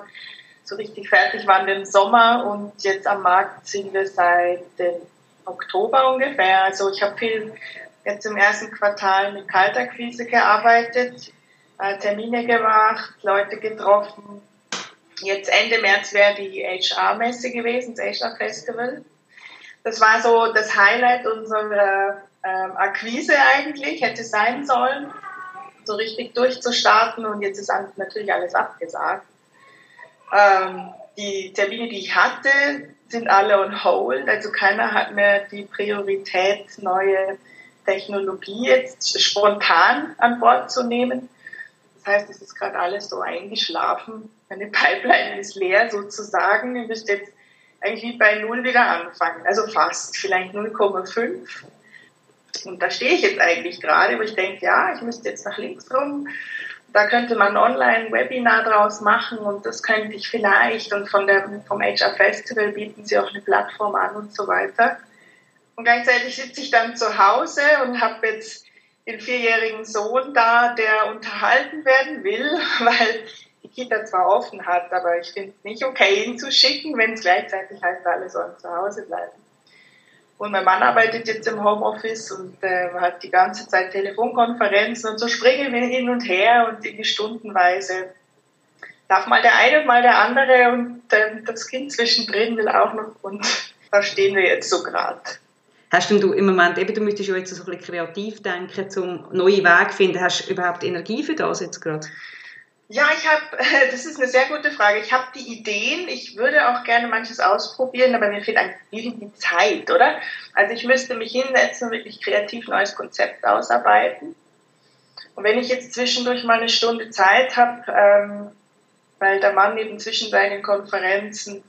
[SPEAKER 6] So richtig fertig waren wir im Sommer und jetzt am Markt sind wir seit dem Oktober ungefähr. Also ich habe viel jetzt im ersten Quartal mit Kaltakquise gearbeitet, äh, Termine gemacht, Leute getroffen. Jetzt Ende März wäre die HR-Messe gewesen, das HR-Festival. Das war so das Highlight unserer ähm, Akquise eigentlich, hätte sein sollen, so richtig durchzustarten und jetzt ist natürlich alles abgesagt. Ähm, die Termine, die ich hatte, sind alle on hold, also keiner hat mehr die Priorität, neue Technologie jetzt spontan an Bord zu nehmen. Das heißt, es ist gerade alles so eingeschlafen. Meine Pipeline ist leer sozusagen. Ich müsste jetzt eigentlich bei Null wieder anfangen. Also fast, vielleicht 0,5. Und da stehe ich jetzt eigentlich gerade, wo ich denke, ja, ich müsste jetzt nach links rum. Da könnte man online Webinar draus machen und das könnte ich vielleicht. Und von der, vom HR Festival bieten sie auch eine Plattform an und so weiter. Und gleichzeitig sitze ich dann zu Hause und habe jetzt den vierjährigen Sohn da, der unterhalten werden will, weil die Kita zwar offen hat, aber ich finde es nicht okay, ihn zu schicken, wenn es gleichzeitig heißt, alle sollen zu Hause bleiben. Und mein Mann arbeitet jetzt im Homeoffice und äh, hat die ganze Zeit Telefonkonferenzen und so springen wir hin und her und in die Stundenweise darf mal der eine und mal der andere und äh, das Kind zwischendrin will auch noch und da stehen wir jetzt so gerade.
[SPEAKER 3] Hast du im Moment, eben, du müsstest ja jetzt so ein bisschen kreativ denken, um neue Wege zu finden. Hast du überhaupt Energie für das jetzt gerade?
[SPEAKER 6] Ja, ich habe, das ist eine sehr gute Frage. Ich habe die Ideen, ich würde auch gerne manches ausprobieren, aber mir fehlt eigentlich die Zeit, oder? Also ich müsste mich hinsetzen und wirklich kreativ neues Konzept ausarbeiten. Und wenn ich jetzt zwischendurch mal eine Stunde Zeit habe, ähm, weil der Mann eben zwischen seinen Konferenzen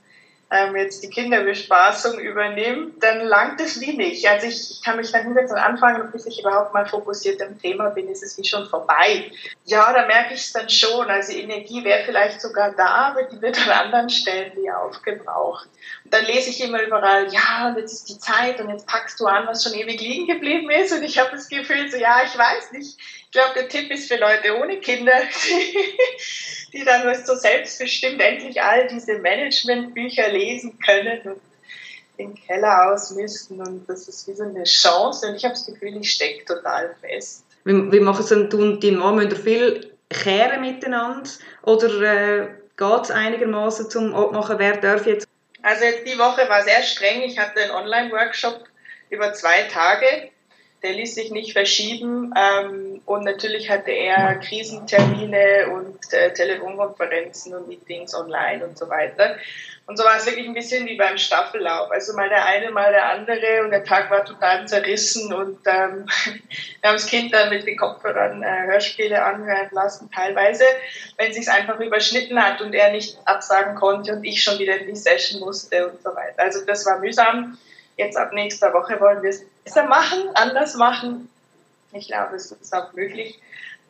[SPEAKER 6] ähm, jetzt die Kinderbespaßung übernimmt, dann langt es wie nicht. Also ich, ich kann mich dann hinsetzen und anfangen bis ich überhaupt mal fokussiert im Thema bin, ist es wie schon vorbei. Ja, da merke ich es dann schon. Also Energie wäre vielleicht sogar da, aber die wird an anderen Stellen wie aufgebraucht. Und dann lese ich immer überall, ja, und jetzt ist die Zeit und jetzt packst du an, was schon ewig liegen geblieben ist. Und ich habe das Gefühl, so ja, ich weiß nicht. Ich glaube, der Tipp ist für Leute ohne Kinder, die dann so selbstbestimmt endlich all diese Managementbücher lesen können und den Keller ausmisten und das ist wie so eine Chance und ich habe das Gefühl, ich stecke total fest.
[SPEAKER 3] Wie, wie machen Sie denn, die Mann, müssen viel kehren miteinander oder äh, geht es einigermaßen zum Abmachen, wer darf jetzt?
[SPEAKER 6] Also jetzt die Woche war sehr streng, ich hatte einen Online-Workshop über zwei Tage der ließ sich nicht verschieben ähm, und natürlich hatte er Krisentermine und äh, Telefonkonferenzen und Meetings online und so weiter. Und so war es wirklich ein bisschen wie beim Staffellauf. Also mal der eine, mal der andere und der Tag war total zerrissen und ähm, wir haben das Kind dann mit den Kopfhörern äh, Hörspiele anhören lassen, teilweise, wenn sich einfach überschnitten hat und er nicht absagen konnte und ich schon wieder in die Session musste und so weiter. Also das war mühsam. Jetzt ab nächster Woche wollen wir es besser machen, anders machen. Ich glaube, es ist auch möglich.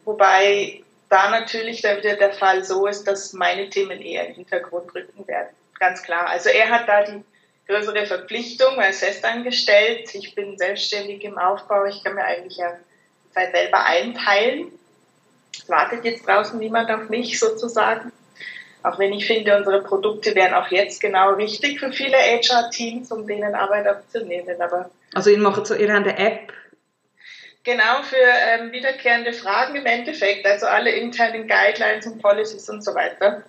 [SPEAKER 6] Wobei da natürlich dann wieder der Fall so ist, dass meine Themen eher im Hintergrund rücken werden. Ganz klar. Also er hat da die größere Verpflichtung als festangestellt. Ich bin selbstständig im Aufbau. Ich kann mir eigentlich ja Zeit selber einteilen. Es wartet jetzt draußen niemand auf mich sozusagen. Auch wenn ich finde, unsere Produkte wären auch jetzt genau richtig für viele HR-Teams, um denen Arbeit abzunehmen. Aber
[SPEAKER 3] also ihr macht so, ihr habt eine App?
[SPEAKER 6] Genau, für ähm, wiederkehrende Fragen im Endeffekt, also alle internen Guidelines und Policies und so weiter.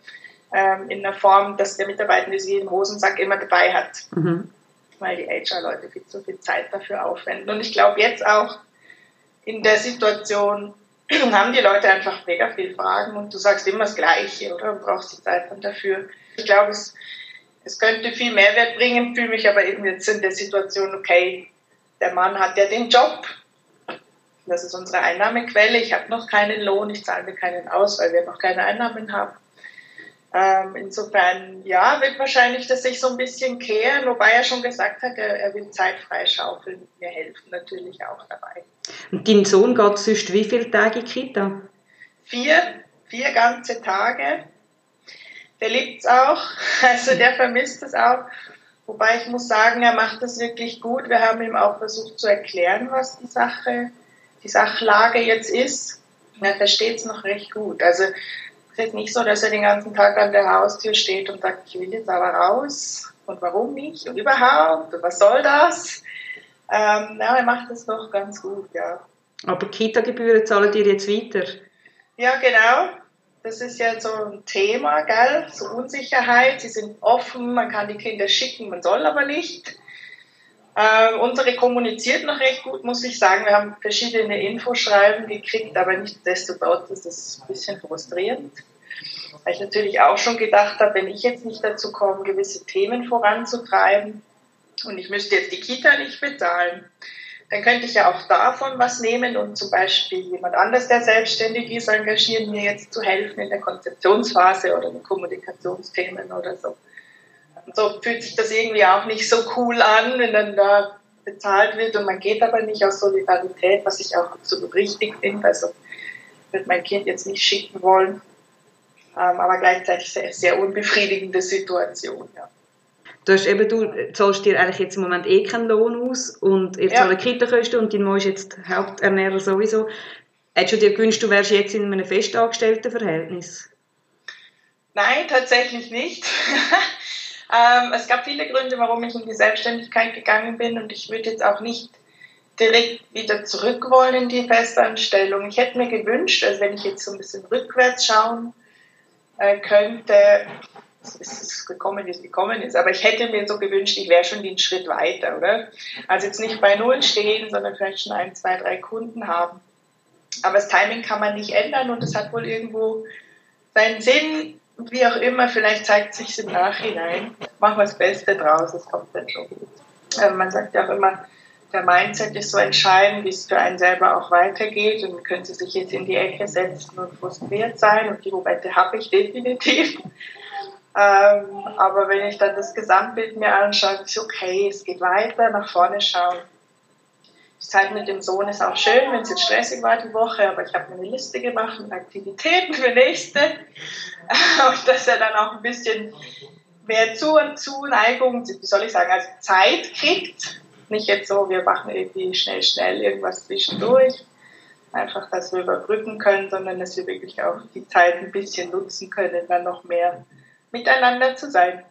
[SPEAKER 6] Ähm, in der Form, dass der Mitarbeiter sie im Hosensack immer dabei hat. Mhm. Weil die HR-Leute viel zu viel Zeit dafür aufwenden. Und ich glaube jetzt auch in der Situation, haben die Leute einfach mega viele Fragen und du sagst immer das Gleiche, oder? Du brauchst die Zeit dann dafür. Ich glaube, es, es könnte viel Mehrwert bringen, fühle mich aber eben jetzt in der Situation, okay, der Mann hat ja den Job, das ist unsere Einnahmequelle, ich habe noch keinen Lohn, ich zahle mir keinen aus, weil wir noch keine Einnahmen haben. Ähm, insofern, ja, wird wahrscheinlich das sich so ein bisschen kehren, wobei er schon gesagt hat, er, er will Zeit freischaufeln. Wir helfen natürlich auch dabei.
[SPEAKER 3] Und dein Sohn geht sonst wie viele Tage in Kita?
[SPEAKER 6] Vier, vier ganze Tage. Der liebt es auch, also der vermisst es auch. Wobei ich muss sagen, er macht das wirklich gut. Wir haben ihm auch versucht zu erklären, was die Sache, die Sachlage jetzt ist. Und er versteht es noch recht gut. Also es ist nicht so, dass er den ganzen Tag an der Haustür steht und sagt, ich will jetzt aber raus und warum nicht und überhaupt und was soll das? Ähm, ja, er macht das noch ganz gut, ja.
[SPEAKER 3] Aber Kita-Gebühren zahlen ihr jetzt weiter?
[SPEAKER 6] Ja, genau. Das ist ja so ein Thema, gell? So Unsicherheit. Sie sind offen, man kann die Kinder schicken, man soll aber nicht. Ähm, unsere kommuniziert noch recht gut, muss ich sagen. Wir haben verschiedene Infoschreiben gekriegt, aber nichtsdestotrotz ist es ein bisschen frustrierend. Weil ich natürlich auch schon gedacht habe, wenn ich jetzt nicht dazu komme, gewisse Themen voranzutreiben und ich müsste jetzt die Kita nicht bezahlen, dann könnte ich ja auch davon was nehmen und zum Beispiel jemand anders, der selbstständig ist, engagieren, mir jetzt zu helfen in der Konzeptionsphase oder in Kommunikationsthemen oder so. Und so fühlt sich das irgendwie auch nicht so cool an, wenn dann da bezahlt wird und man geht aber nicht aus Solidarität, was ich auch absolut richtig finde. Also würde mein Kind jetzt nicht schicken wollen, ähm, aber gleichzeitig sehr, sehr unbefriedigende Situation. Ja.
[SPEAKER 3] Du hast eben, du zahlst dir eigentlich jetzt im Moment eh keinen Lohn aus und ihr ja. zahlt Kitakosten und dein Mann ist jetzt Haupternährer sowieso. Hättest du dir gewünscht, du wärst jetzt in einem festangestellten Verhältnis?
[SPEAKER 6] Nein, tatsächlich nicht. ähm, es gab viele Gründe, warum ich in die Selbstständigkeit gegangen bin und ich würde jetzt auch nicht direkt wieder zurück wollen in die Festanstellung. Ich hätte mir gewünscht, also wenn ich jetzt so ein bisschen rückwärts schauen äh, könnte, es ist gekommen, wie es gekommen ist. Aber ich hätte mir so gewünscht, ich wäre schon den Schritt weiter, oder? Also jetzt nicht bei Null stehen, sondern vielleicht schon ein, zwei, drei Kunden haben. Aber das Timing kann man nicht ändern und es hat wohl irgendwo seinen Sinn. Wie auch immer, vielleicht zeigt sich im Nachhinein. Machen wir das Beste draus, es kommt dann schon. Ähm, man sagt ja auch immer, der Mindset ist so entscheidend, wie es für einen selber auch weitergeht. Und man könnte sich jetzt in die Ecke setzen und frustriert sein. Und die Momente habe ich definitiv. Ähm, aber wenn ich dann das Gesamtbild mir anschaue, ist okay, es geht weiter, nach vorne schauen. Die Zeit mit dem Sohn ist auch schön, wenn es jetzt stressig war die Woche, aber ich habe mir eine Liste gemacht mit Aktivitäten für nächste. Und dass er dann auch ein bisschen mehr Zu Zuneigung, wie soll ich sagen, also Zeit kriegt. Nicht jetzt so, wir machen irgendwie schnell, schnell irgendwas zwischendurch. Einfach, dass wir überbrücken können, sondern dass wir wirklich auch die Zeit ein bisschen nutzen können, dann noch mehr miteinander zu sein.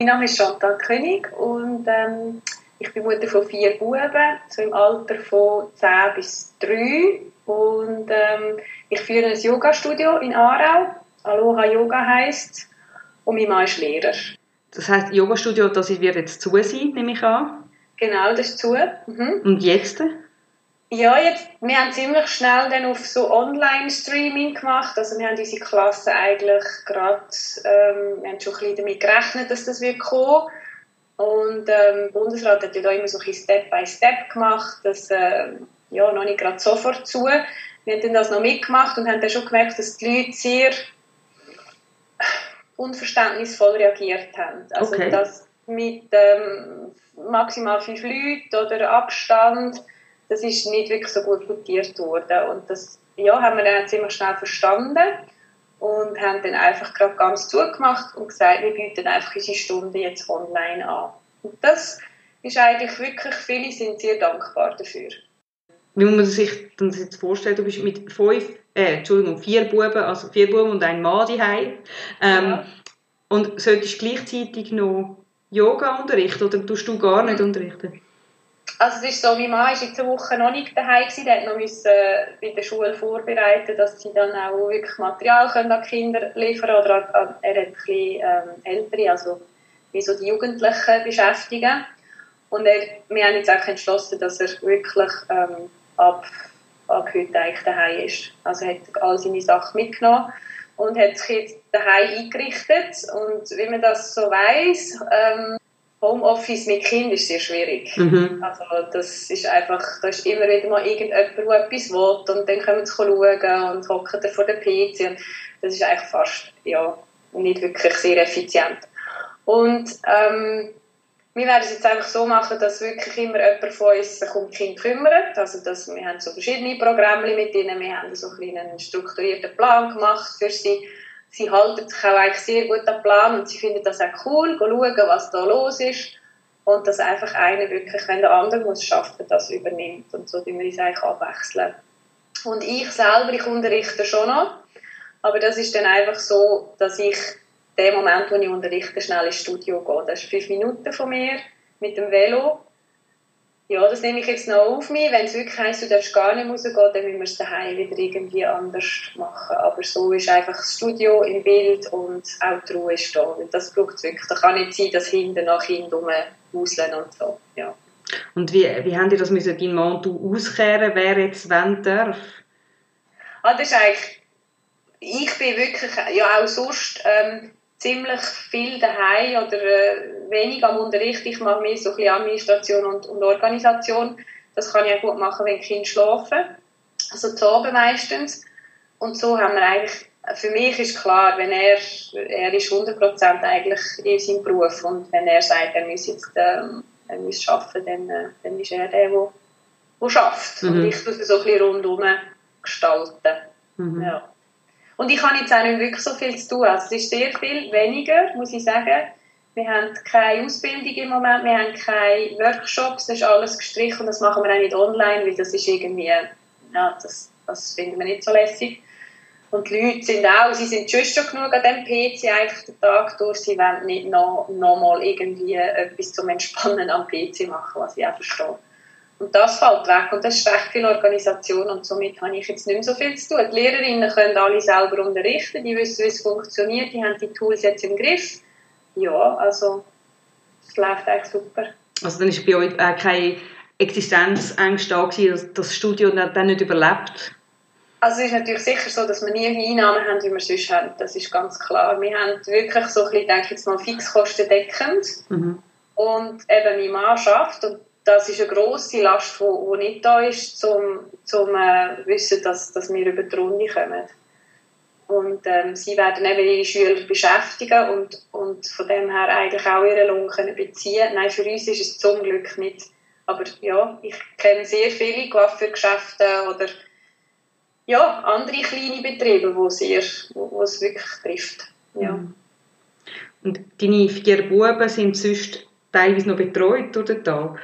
[SPEAKER 7] Mein Name ist Chantal König und ähm, ich bin Mutter von vier Buben, so im Alter von 10 bis 3. Und ähm, ich führe ein Yoga-Studio in Aarau. Aloha Yoga heisst und mein Mann ist Lehrer.
[SPEAKER 3] Das heisst, Yoga-Studio, das wird jetzt zu sein, nehme ich an?
[SPEAKER 7] Genau, das ist zu. Mhm.
[SPEAKER 3] Und jetzt?
[SPEAKER 7] Ja, jetzt, wir haben ziemlich schnell dann auf so Online-Streaming gemacht. Also wir haben unsere Klasse eigentlich gerade, ähm, wir haben schon ein bisschen damit gerechnet, dass das wird kommen. Und ähm, der Bundesrat hat ja da immer so ein Step by Step gemacht, dass äh, ja noch nicht gerade sofort zu. Wir haben dann das noch mitgemacht und haben dann schon gemerkt, dass die Leute sehr unverständnisvoll reagiert haben. Also okay. dass mit ähm, maximal fünf Leuten oder Abstand das ist nicht wirklich so gut notiert worden. Und das ja, haben wir dann ziemlich schnell verstanden und haben dann einfach gerade ganz zugemacht und gesagt, wir bieten einfach unsere Stunde jetzt online an. Und das ist eigentlich wirklich, viele sind sehr dankbar dafür.
[SPEAKER 3] Wie muss man sich das jetzt vorstellen? Du bist mit fünf, äh, Entschuldigung, vier Buben, also vier Buben und ein Mann daheim. Ähm, ja. Und solltest du gleichzeitig noch Yoga unterrichten oder tust du gar nicht unterrichten?
[SPEAKER 7] Also es ist so, wie Mann ist diese Woche noch nicht daheim gewesen, der noch müssen äh, bei der Schule vorbereiten, dass sie dann auch wirklich Material können an die Kinder liefern oder an, er hat ein bisschen ähm, ältere, also wie so die Jugendlichen beschäftigen. Und er, wir haben jetzt auch entschlossen, dass er wirklich ähm, ab, ab heute eigentlich daheim ist. Also er hat all seine Sachen mitgenommen und hat sich jetzt daheim eingerichtet und wie man das so weiß, ähm, Homeoffice mit Kindern ist sehr schwierig. Mhm. Also das ist einfach, da ist immer wieder mal irgendjemand, der etwas will und dann können sie schauen und hocken dann vor der PC und das ist eigentlich fast, ja, nicht wirklich sehr effizient. Und ähm, wir werden es jetzt einfach so machen, dass wirklich immer jemand von uns sich um die Kinder kümmert. Also dass, wir haben so verschiedene Programme mit ihnen, wir haben so ein einen strukturierten Plan gemacht für sie sie halten sich auch eigentlich sehr gut den Plan und sie finden das auch cool, schauen, was da los ist und dass einfach einer wirklich, wenn der andere muss schaffen, das übernimmt und so tun wir uns eigentlich abwechseln. Und ich selber, ich unterrichte schon noch, aber das ist dann einfach so, dass ich den Moment, wo ich unterrichte, schnell ins Studio gehe. Das ist fünf Minuten von mir mit dem Velo ja, das nehme ich jetzt noch auf mich. Wenn es wirklich heisst, du darfst gar nicht rausgehen, dann müssen wir es daheim wieder irgendwie anders machen. Aber so ist einfach das Studio im Bild und auch die Ruhe ist da. Und das braucht es wirklich. Da kann nicht sein, dass hinten nach hinten rumhuseln und so. Ja.
[SPEAKER 3] Und wie, wie haben die das müssen, dein Mann und du auskehren, wer jetzt wenn darf?
[SPEAKER 7] Ah, das ist eigentlich, ich bin wirklich, ja auch sonst, ähm, ziemlich viel daheim oder äh, wenig am Unterricht. Ich mache mehr so ein bisschen Administration und, und Organisation. Das kann ich auch gut machen, wenn die Kinder schlafen. Also zu Abend meistens. Und so haben wir eigentlich, für mich ist klar, wenn er, er ist 100% eigentlich in seinem Beruf und wenn er sagt, er muss jetzt ähm, er muss arbeiten, dann, äh, dann ist er der, der, der schafft. Mhm. Und ich tue es so ein bisschen rundherum gestalten. Mhm. Ja. Und ich habe jetzt auch nicht wirklich so viel zu tun. Also es ist sehr viel weniger, muss ich sagen. Wir haben keine Ausbildung im Moment, wir haben keine Workshops, das ist alles gestrichen und das machen wir auch nicht online, weil das ist irgendwie, ja, das, das finden wir nicht so lässig. Und die Leute sind auch, sie sind schon schon genug an dem PC eigentlich den Tag durch, sie wollen nicht noch, noch irgendwie etwas zum Entspannen am PC machen, was ich auch verstehe. Und das fällt weg und das ist recht viel Organisation und somit habe ich jetzt nicht mehr so viel zu tun. Die Lehrerinnen können alle selber unterrichten, die wissen, wie es funktioniert, die haben die Tools jetzt im Griff. Ja, also es läuft eigentlich super.
[SPEAKER 3] Also dann ist bei euch auch keine Existenzängste da dass das Studio dann nicht überlebt?
[SPEAKER 7] Also es ist natürlich sicher so, dass wir nie Einnahmen haben, wie wir sonst haben. Das ist ganz klar. Wir haben wirklich so ein bisschen, denke ich jetzt mal, Fixkosten deckend. Mhm. Und eben mein Mann schafft und das ist eine grosse Last, die, nicht da ist, um zum äh, wissen, dass, dass wir über die Runde kommen. Und ähm, sie werden eben ihre Schüler beschäftigen und, und von dem her eigentlich auch ihren Lohn können beziehen. Nein, für uns ist es zum Glück nicht. Aber ja, ich kenne sehr viele Coiffeurgeschäfte oder ja, andere kleine Betriebe, wo, sehr, wo, wo es wirklich trifft. Ja. Mhm.
[SPEAKER 3] Und deine vier Buben sind sonst teilweise noch betreut durch den Tag?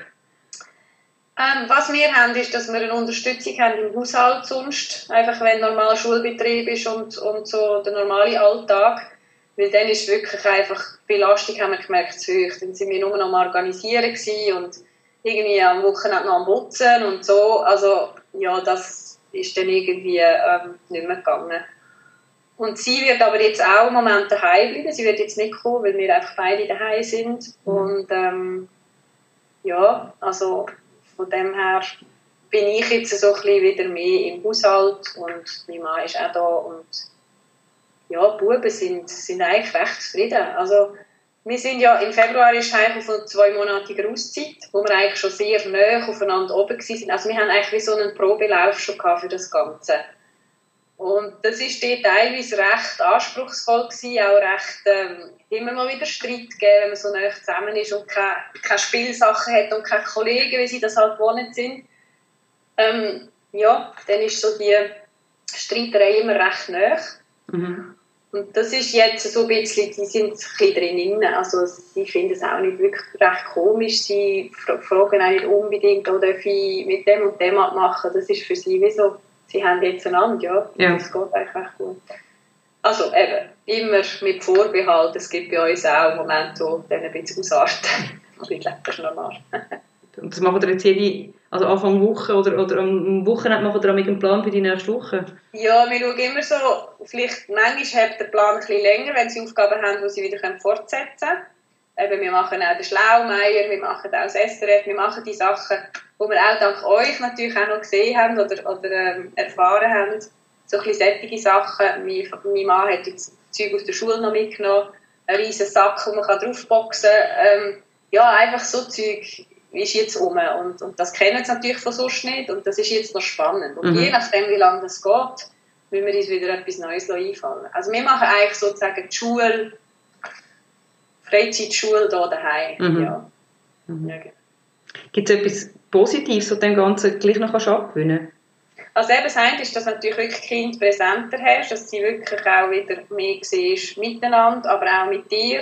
[SPEAKER 7] Ähm, was wir haben, ist, dass wir eine Unterstützung haben im Haushalt sonst. Einfach wenn normaler Schulbetrieb ist und, und so der normale Alltag. Weil dann ist wirklich einfach, die Belastung haben wir gemerkt, zu hoch. Dann sind wir nur noch am Organisieren und irgendwie am Wochenende noch am Putzen und so. Also, ja, das ist dann irgendwie ähm, nicht mehr gegangen. Und sie wird aber jetzt auch im Moment daheim bleiben. Sie wird jetzt nicht kommen, weil wir einfach beide daheim sind. Mhm. Und ähm, ja, also von dem her bin ich jetzt so ein bisschen wieder mehr im Haushalt und mein Mann ist auch da und ja, die Buben sind, sind eigentlich recht zufrieden. Also wir sind ja im Februar ist auf eine zweimonatige Auszeit, wo wir eigentlich schon sehr nah aufeinander oben waren. Also wir haben eigentlich wie so einen Probelauf schon für das Ganze. Und das ist dort teilweise recht anspruchsvoll gewesen, auch recht, ähm, immer mal wieder Streit gegeben, wenn man so nah zusammen ist und keine, keine Spielsachen hat und keine Kollegen, wie sie das halt gewohnt sind. Ähm, ja, dann ist so die Streiterei immer recht nah. Mhm. Und das ist jetzt so ein bisschen, die sind ein bisschen drin. Also sie finden es auch nicht wirklich recht komisch. Sie fragen auch nicht unbedingt, oh, darf ich mit dem und dem machen. Das ist für sie wie so, sie haben jetzt einander, ja. ja. Das geht eigentlich recht gut. Also eben, immer mit Vorbehalt. Es gibt bei uns auch Momente, wo dann ein bisschen ausarten. ich glaube, das ist normal.
[SPEAKER 3] Und das machen wir jetzt jede, also Anfang Woche oder, oder am Wochenende machen wir einen Plan für die nächste Woche?
[SPEAKER 7] Ja, wir schauen immer so, vielleicht manchmal hat der Plan ein bisschen länger, wenn sie Aufgaben haben, die sie wieder fortsetzen können. Eben, wir machen auch den Schlaumeier, wir machen auch das SRF, wir machen die Sachen, die wir auch dank euch natürlich auch noch gesehen haben oder, oder ähm, erfahren haben. So ein bisschen solche Sachen. Mein, mein Mann hat jetzt Zeug aus der Schule noch mitgenommen, einen riesen Sack, wo man draufboxen kann. Ähm, ja, einfach so Zeug ist jetzt um und, und das kennen sie natürlich von sonst nicht und das ist jetzt noch spannend. Und mhm. je nachdem, wie lange das geht, müssen wir uns wieder etwas Neues einfallen. Also wir machen eigentlich sozusagen die Schule, Freizeitschule hier daheim. Mhm. Ja.
[SPEAKER 3] Mhm. Ja, genau. Gibt es etwas Positives, was dem Ganzen gleich noch abgewinnen
[SPEAKER 7] Also eben das eine ist, dass natürlich wirklich Kind präsenter hast, dass sie wirklich auch wieder mehr siehst miteinander, aber auch mit dir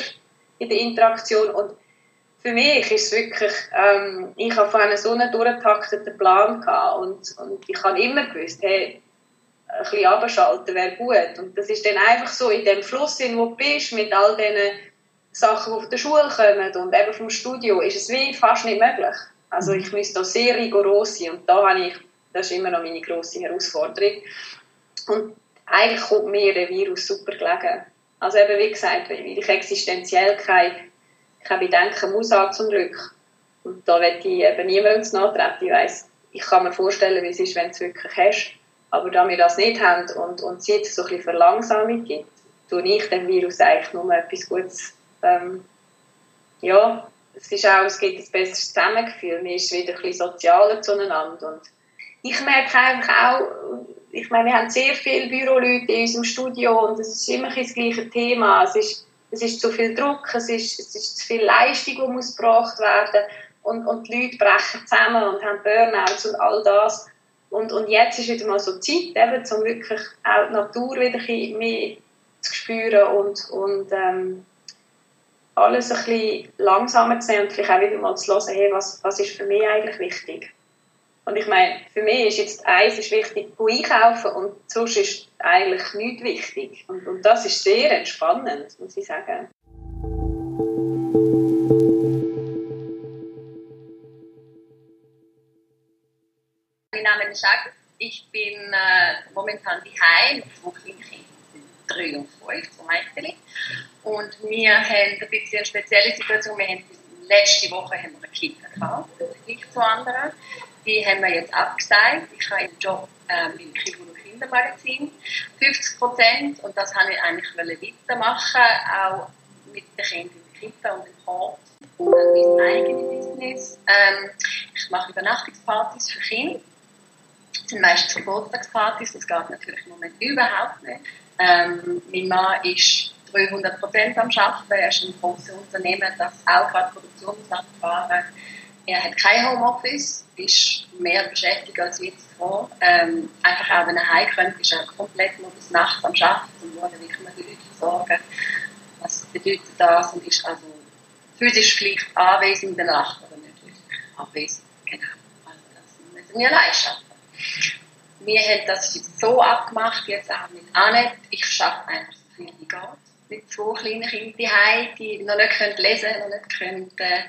[SPEAKER 7] in der Interaktion und für mich ist es wirklich, ähm, ich habe vorhin so einen durchgetakteten Plan gehabt und, und ich habe immer gewusst, hey, ein bisschen abschalten wäre gut. Und das ist dann einfach so in dem Fluss, in wo du bist, mit all diesen Sachen, die von der Schule kommen und eben vom Studio, ist es wie fast nicht möglich. Also ich müsste da sehr rigoros sein und da habe ich, das ist immer noch meine grosse Herausforderung. Und eigentlich kommt mir der Virus super gelegen. Also eben wie gesagt, weil ich existenziell keine keine Bedenken muss haben zum Glück. Und da werde ich eben niemandem zu nachtreten. Ich weiss, ich kann mir vorstellen, wie es ist, wenn du es wirklich hast. Aber da wir das nicht haben und, und es jetzt so ein bisschen Verlangsamung gibt, tue ich dem Virus eigentlich nur etwas Gutes. Ähm, ja, es, ist auch, es gibt ein besseres Zusammengefühl, man ist wieder ein bisschen sozialer zueinander und ich merke eigentlich auch, ich meine, wir haben sehr viele Büroleute in unserem Studio und es ist immer das gleiche Thema. Es ist, es ist zu viel Druck, es ist, es ist zu viel Leistung, die muss gebracht werden und, und die Leute brechen zusammen und haben Burnouts und all das. Und, und jetzt ist wieder mal so Zeit, eben, um wirklich auch die Natur wieder ein mehr zu spüren und, und ähm, alles ein bisschen langsamer zu sehen und vielleicht auch wieder mal zu hören, hey, was, was ist für mich eigentlich wichtig. Und ich meine, für mich ist jetzt eins ist wichtig, wo einkaufen und sonst ist eigentlich nichts wichtig. Und, und das ist sehr entspannend, muss ich sagen.
[SPEAKER 8] Mein Name ist Agnes. Ich bin äh, momentan mit zwei kleinen Kindern, drei und fünf, zwei Mädchen. Und wir haben ein bisschen eine spezielle Situation. Wir haben letzte Woche haben wir eine Kita gehabt, Vergleich zu anderen. Die haben wir jetzt abgesagt. Ich habe einen Job ähm, im Kinder- und Kindermagazin. 50 Prozent. Und das wollte ich eigentlich weitermachen, auch mit den Kindern in der Kita und im Hort. Und dann mein eigenes Business. Ähm, ich mache Übernachtungspartys für Kinder. Das sind meistens Geburtstagspartys. Das geht natürlich im Moment überhaupt nicht. Ähm, mein Mann ist 300 Prozent am Arbeiten. Er ist ein großes Unternehmen, das auch gerade Produktionssachen fahren. Er hat kein Homeoffice, ist mehr beschäftigt als je zuvor. Ähm, einfach auch, wenn er heimkommt, ist er komplett nur bis nachts am Arbeiten und wie kann man die Leute versorgen. Was bedeutet das? Und ist also physisch vielleicht anwesend in der Nacht, aber nicht wirklich anwesend. Genau. Also das müssen wir allein schaffen. Wir haben das jetzt so abgemacht, jetzt auch mit Annette. Ich schaffe einfach so viel wie geht mit zwei kleinen Kindern die noch nicht können lesen können, noch nicht können, äh,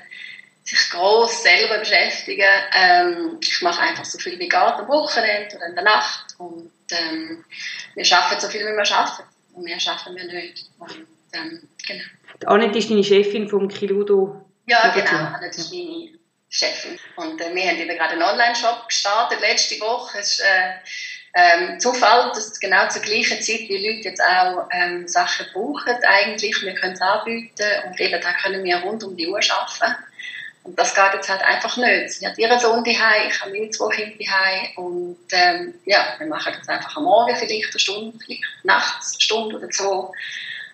[SPEAKER 8] sich gross selber beschäftigen. Ähm, ich mache einfach so viel wie geht am Wochenende oder in der Nacht und ähm, wir arbeiten so viel, wie wir arbeiten und mehr schaffen wir nicht. Und, ähm, genau.
[SPEAKER 3] Annette ist deine Chefin vom Kiludo.
[SPEAKER 8] Ja, genau, Annette ist meine Chefin. Und äh, wir haben eben gerade einen Online-Shop gestartet letzte Woche. Es ist, äh, ähm, Zufall, dass genau zur gleichen Zeit die Leute jetzt auch ähm, Sachen brauchen eigentlich. Wir können es anbieten und eben da können wir rund um die Uhr arbeiten. Und das geht jetzt halt einfach nicht. Sie hat ihren Sohn daheim, ich habe meine zwei Kinder daheim und ähm, ja, wir machen das einfach am Morgen vielleicht eine Stunde, vielleicht nachts eine Stunde oder so.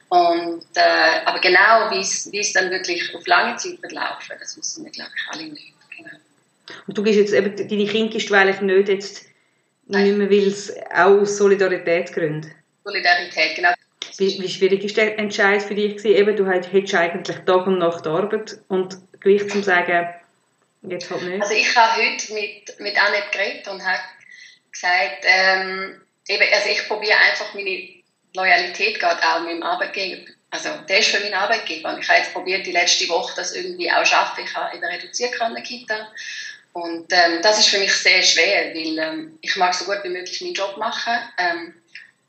[SPEAKER 8] Und, äh, aber genau, wie es dann wirklich auf lange Zeit wird laufen, das wissen wir, glaube ich, alle nicht. Genau.
[SPEAKER 3] Und du gehst jetzt eben, deine Kinder gibst du eigentlich nicht jetzt Nein. Nicht mehr, weil es auch aus Solidaritätsgründen.
[SPEAKER 8] Solidarität, genau.
[SPEAKER 3] Wie, wie schwierig ist der Entscheid für dich gewesen? Eben, du hättest eigentlich Tag und Nacht Arbeit und gleich zu sagen, jetzt halt nicht.
[SPEAKER 8] Also ich habe heute mit, mit Annette geredet und habe gesagt, ähm, eben, also ich probiere einfach meine Loyalität gerade auch mit dem Arbeitgeber. Also der ist für meinen Arbeitgeber. Und ich habe jetzt probiert, die letzte Woche das irgendwie auch schaffen. Ich habe eben reduziert können, Kita. Und ähm, das ist für mich sehr schwer, weil ähm, ich mag so gut wie möglich meinen Job machen ähm,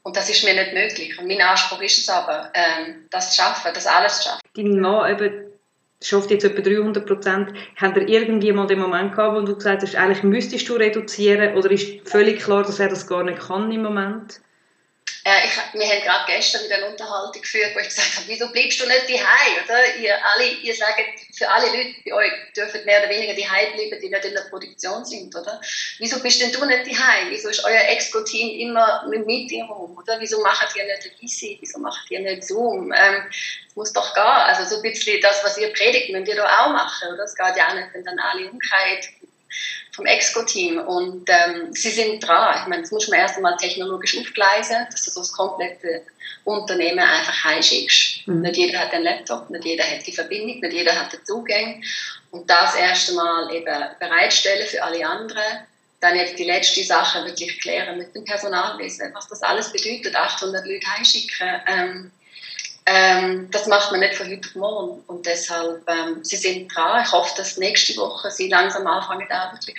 [SPEAKER 8] und das ist mir nicht möglich. Und mein Anspruch ist es aber, ähm, das zu schaffen, das alles zu schaffen.
[SPEAKER 3] Dein Mann eben schafft jetzt etwa 300 Prozent. Hat er irgendwie mal den Moment gehabt, wo du gesagt hast, eigentlich müsstest du reduzieren oder ist völlig klar, dass er das gar nicht kann im Moment?
[SPEAKER 8] Äh, ich, wir haben gerade gestern wieder eine Unterhaltung geführt, wo ich gesagt habe, wieso bleibst du nicht daheim, oder? Ihr alle, ihr sagt, für alle Leute bei euch dürfen mehr oder weniger daheim bleiben, die nicht in der Produktion sind, oder? Wieso bist denn du nicht daheim? Wieso ist euer Exco-Team immer mit Meeting rum, oder? Wieso macht ihr nicht VC? Wieso macht ihr nicht Zoom? Ähm, muss doch gehen. Also so ein bisschen das, was ihr predigt, müsst ihr doch auch machen, oder? Es geht ja auch nicht, wenn dann alle umkehrt vom Exco-Team. Und ähm, sie sind dran. Ich meine, das muss man erst einmal technologisch aufgleisen, dass du so das komplette Unternehmen einfach heimschickst. Mhm. Nicht jeder hat einen Laptop, nicht jeder hat die Verbindung, nicht jeder hat den Zugang. Und das erst einmal eben bereitstellen für alle anderen. Dann jetzt die letzte Sache wirklich klären mit dem Personalwesen, was das alles bedeutet, 800 Leute heimschicken. Ähm, ähm, das macht man nicht von heute auf morgen. Und deshalb, ähm, sie sind dran. Ich hoffe, dass nächste Woche sie langsam anfangen, auch wirklich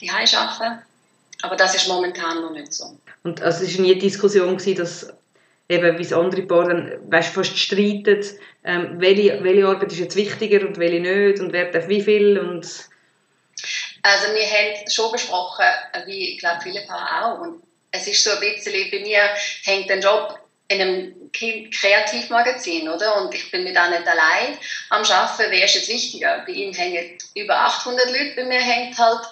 [SPEAKER 8] die arbeiten. Aber das ist momentan noch nicht so.
[SPEAKER 3] Und also es war nie die Diskussion, gewesen, dass eben, wie es andere Paare dann weißt, fast streiten, ähm, welche, welche Arbeit ist jetzt wichtiger und welche nicht und wer darf wie viel und
[SPEAKER 8] also wir haben schon besprochen, wie ich glaube viele Paare auch und es ist so ein bisschen, bei mir hängt der Job in einem Kreativmagazin, oder? Und ich bin mir da nicht allein am Arbeiten. Wer ist jetzt wichtiger? Bei ihm hängen über 800 Leute, bei mir hängt halt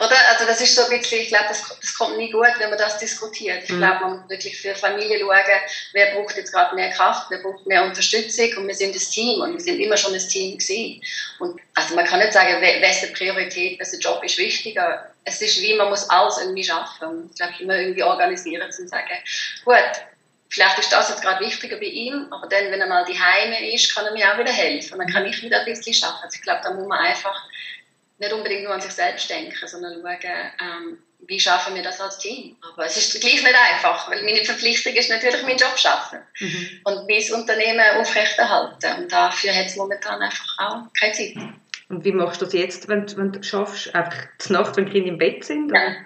[SPEAKER 8] oder? Also das ist so ein bisschen, ich glaube, das, das kommt nie gut, wenn man das diskutiert. Ich mhm. glaube, man muss wirklich für Familie schauen, wer braucht jetzt gerade mehr Kraft, wer braucht mehr Unterstützung und wir sind ein Team und wir sind immer schon ein Team gewesen. Und also man kann nicht sagen, welche Priorität, welcher Job ist wichtiger. Es ist wie, man muss alles irgendwie schaffen ich glaube, immer irgendwie organisieren und sagen, gut, vielleicht ist das jetzt gerade wichtiger bei ihm, aber dann, wenn er mal die Heime ist, kann er mir auch wieder helfen dann kann ich wieder ein bisschen schaffen. Also ich glaube, da muss man einfach nicht unbedingt nur an sich selbst denken, sondern schauen, ähm, wie schaffen wir das als Team. Aber es ist gleich nicht einfach, weil meine Verpflichtung ist natürlich, meinen Job zu schaffen mhm. und mein Unternehmen aufrechterhalten. Und dafür hat es momentan einfach auch keine Zeit.
[SPEAKER 3] Und wie machst du das jetzt, wenn, wenn du schaffst? Einfach die Nacht, wenn die Kinder im Bett sind?
[SPEAKER 8] Oder? Ja,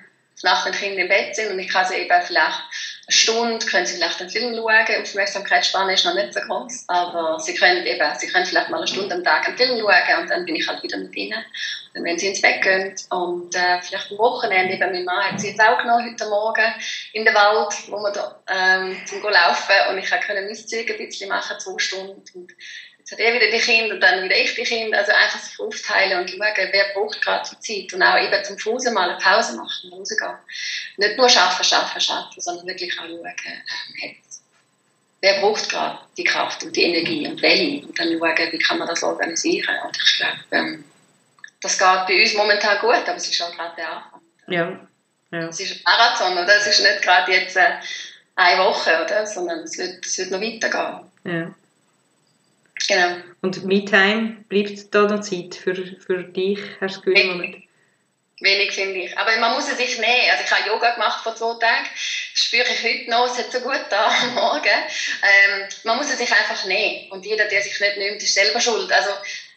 [SPEAKER 8] die Nacht, wenn die Kinder im Bett sind und ich kann sie eben vielleicht Stunde können Sie vielleicht einen Film schauen. Aufmerksamkeitsspanne ist noch nicht so groß, aber Sie können eben, Sie können vielleicht mal eine Stunde am Tag einen Film schauen und dann bin ich halt wieder mit Ihnen. Dann, wenn Sie ins Bett gehen und äh, vielleicht am Wochenende, eben mein Mann hat Sie jetzt auch genommen heute Morgen in den Wald, wo wir da ähm, zum laufen und ich konnte mein Zeug ein bisschen machen, zwei Stunden. Und Jetzt hat er wieder die Kinder und dann wieder ich die Kinder. Also einfach sich aufteilen und schauen, wer braucht gerade die Zeit. Und auch eben zum Fuß mal eine Pause machen, rausgehen. Nicht nur schaffen, schaffen, schaffen, sondern wirklich auch schauen, ähm, wer braucht gerade die Kraft und die Energie und welche. Und dann schauen, wie kann man das organisieren. Und ich glaube, ähm, das geht bei uns momentan gut, aber es ist auch gerade der Anfang.
[SPEAKER 3] Ja. ja.
[SPEAKER 8] Es ist ein Marathon, oder? Es ist nicht gerade jetzt äh, eine Woche, oder? Sondern es wird, es wird noch weitergehen.
[SPEAKER 3] Ja.
[SPEAKER 8] Genau.
[SPEAKER 3] Und Me-Time, bleibt da noch Zeit für, für dich, hast du
[SPEAKER 8] gehört? Wenig, wenig finde ich. Aber man muss es sich nehmen. Also ich habe Yoga gemacht vor zwei Tagen. Das spüre ich heute noch. Es hat so gut da am Morgen. Ähm, man muss es sich einfach nehmen. Und jeder, der sich nicht nimmt, ist selber schuld. Also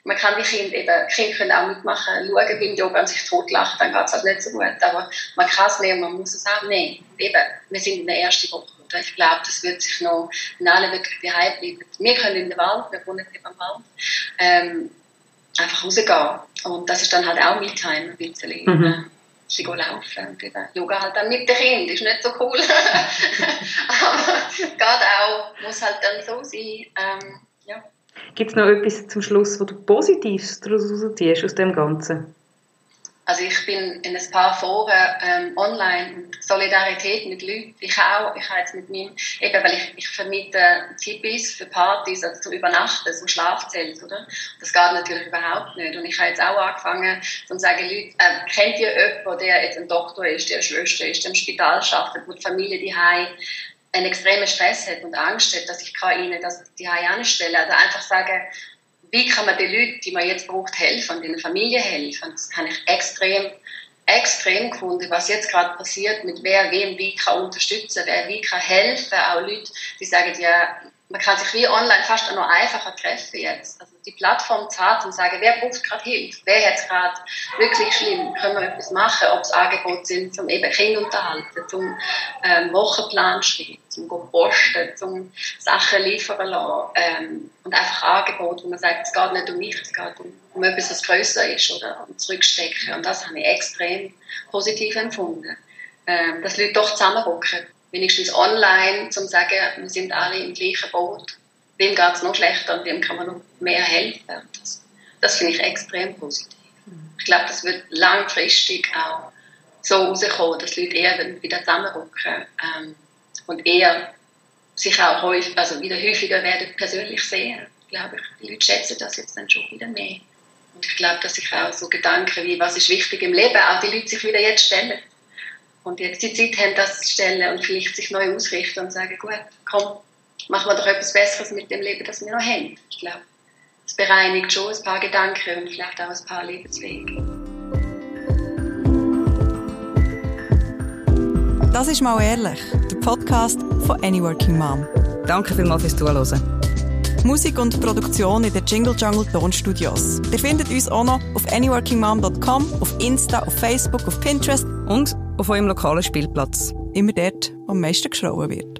[SPEAKER 8] man kann die Kinder eben, Kinder können auch mitmachen, schauen beim Yoga und sich totlachen, dann geht es halt nicht so gut. Aber man kann es nehmen, man muss es auch nehmen. Eben, wir sind in der ersten Woche. Oder ich glaube, das wird sich noch, wenn alle wirklich daheim bleiben. Wir können in den Wald, wir wohnen eben am Wald, ähm, einfach rausgehen. Und das ist dann halt auch Me-Time ein bisschen. Mhm. Sie gehen laufen und eben Yoga halt dann mit den Kindern, ist nicht so cool. Aber geht auch, muss halt dann so sein. Ähm, ja.
[SPEAKER 3] Gibt es noch etwas zum Schluss, was du Positives daraus ziehst aus dem Ganzen?
[SPEAKER 8] Also ich bin in ein paar Foren ähm, online und Solidarität mit Leuten. Ich auch, ich habe jetzt mit meinem, eben weil ich, ich vermiete Tipps für Partys, also zum Übernachten, so Schlafzelt, oder? Das geht natürlich überhaupt nicht. Und ich habe jetzt auch angefangen, zu sagen, Leute, äh, kennt ihr jemanden, der jetzt ein Doktor ist, der eine Schwester ist, der im Spital arbeitet, wo die Familie die einen extremen Stress hat und Angst hat, dass ich kann ihnen das die anstelle. Also einfach sagen, wie kann man den Leuten, die man jetzt braucht, helfen und in der Familie helfen. Das habe ich extrem, extrem gefunden, was jetzt gerade passiert, mit wer wem wie kann unterstützen, wer wie kann helfen. Auch Leute, die sagen, ja, man kann sich wie online fast noch einfacher treffen jetzt. Also die Plattform zahlt und sagen, wer braucht gerade Hilfe, wer hat es gerade wirklich schlimm, können wir etwas machen, ob es Angebote sind, zum eben Kinder unterhalten, zum ähm, Wochenplan schreiben, zum posten, zum Sachen liefern lassen ähm, und einfach Angebote, wo man sagt, es geht nicht um mich, es geht um, um etwas, was grösser ist oder? Um zurückstecken. Und das habe ich extrem positiv empfunden, ähm, dass Leute doch zusammenrücken wenigstens online, um zu sagen, wir sind alle im gleichen Boot. Wem geht es noch schlechter und wem kann man noch mehr helfen? Das, das finde ich extrem positiv. Ich glaube, das wird langfristig auch so rauskommen, dass Leute eher wieder zusammenrücken ähm, und eher sich auch häufig, also wieder häufiger werden persönlich sehen. Ich glaube, die Leute schätzen das jetzt dann schon wieder mehr. Und ich glaube, dass sich auch so Gedanken wie, was ist wichtig im Leben, auch die Leute sich wieder jetzt stellen und jetzt die Zeit haben, das zu stellen und vielleicht sich neu ausrichten und sagen, gut, komm, machen wir doch etwas Besseres mit dem Leben, das wir noch haben. Ich glaube, es bereinigt schon ein paar Gedanken und vielleicht auch ein paar Lebenswege.
[SPEAKER 2] Das ist mal ehrlich, der Podcast von Any Working Mom.
[SPEAKER 3] Danke vielmals fürs Zuhören.
[SPEAKER 2] Musik und Produktion in den Jingle Jungle Tonstudios. Ihr findet uns auch noch auf anyworkingmom.com, auf Insta, auf Facebook, auf Pinterest
[SPEAKER 3] und auf eurem lokalen Spielplatz.
[SPEAKER 2] Immer dort, wo am meisten geschrauen wird.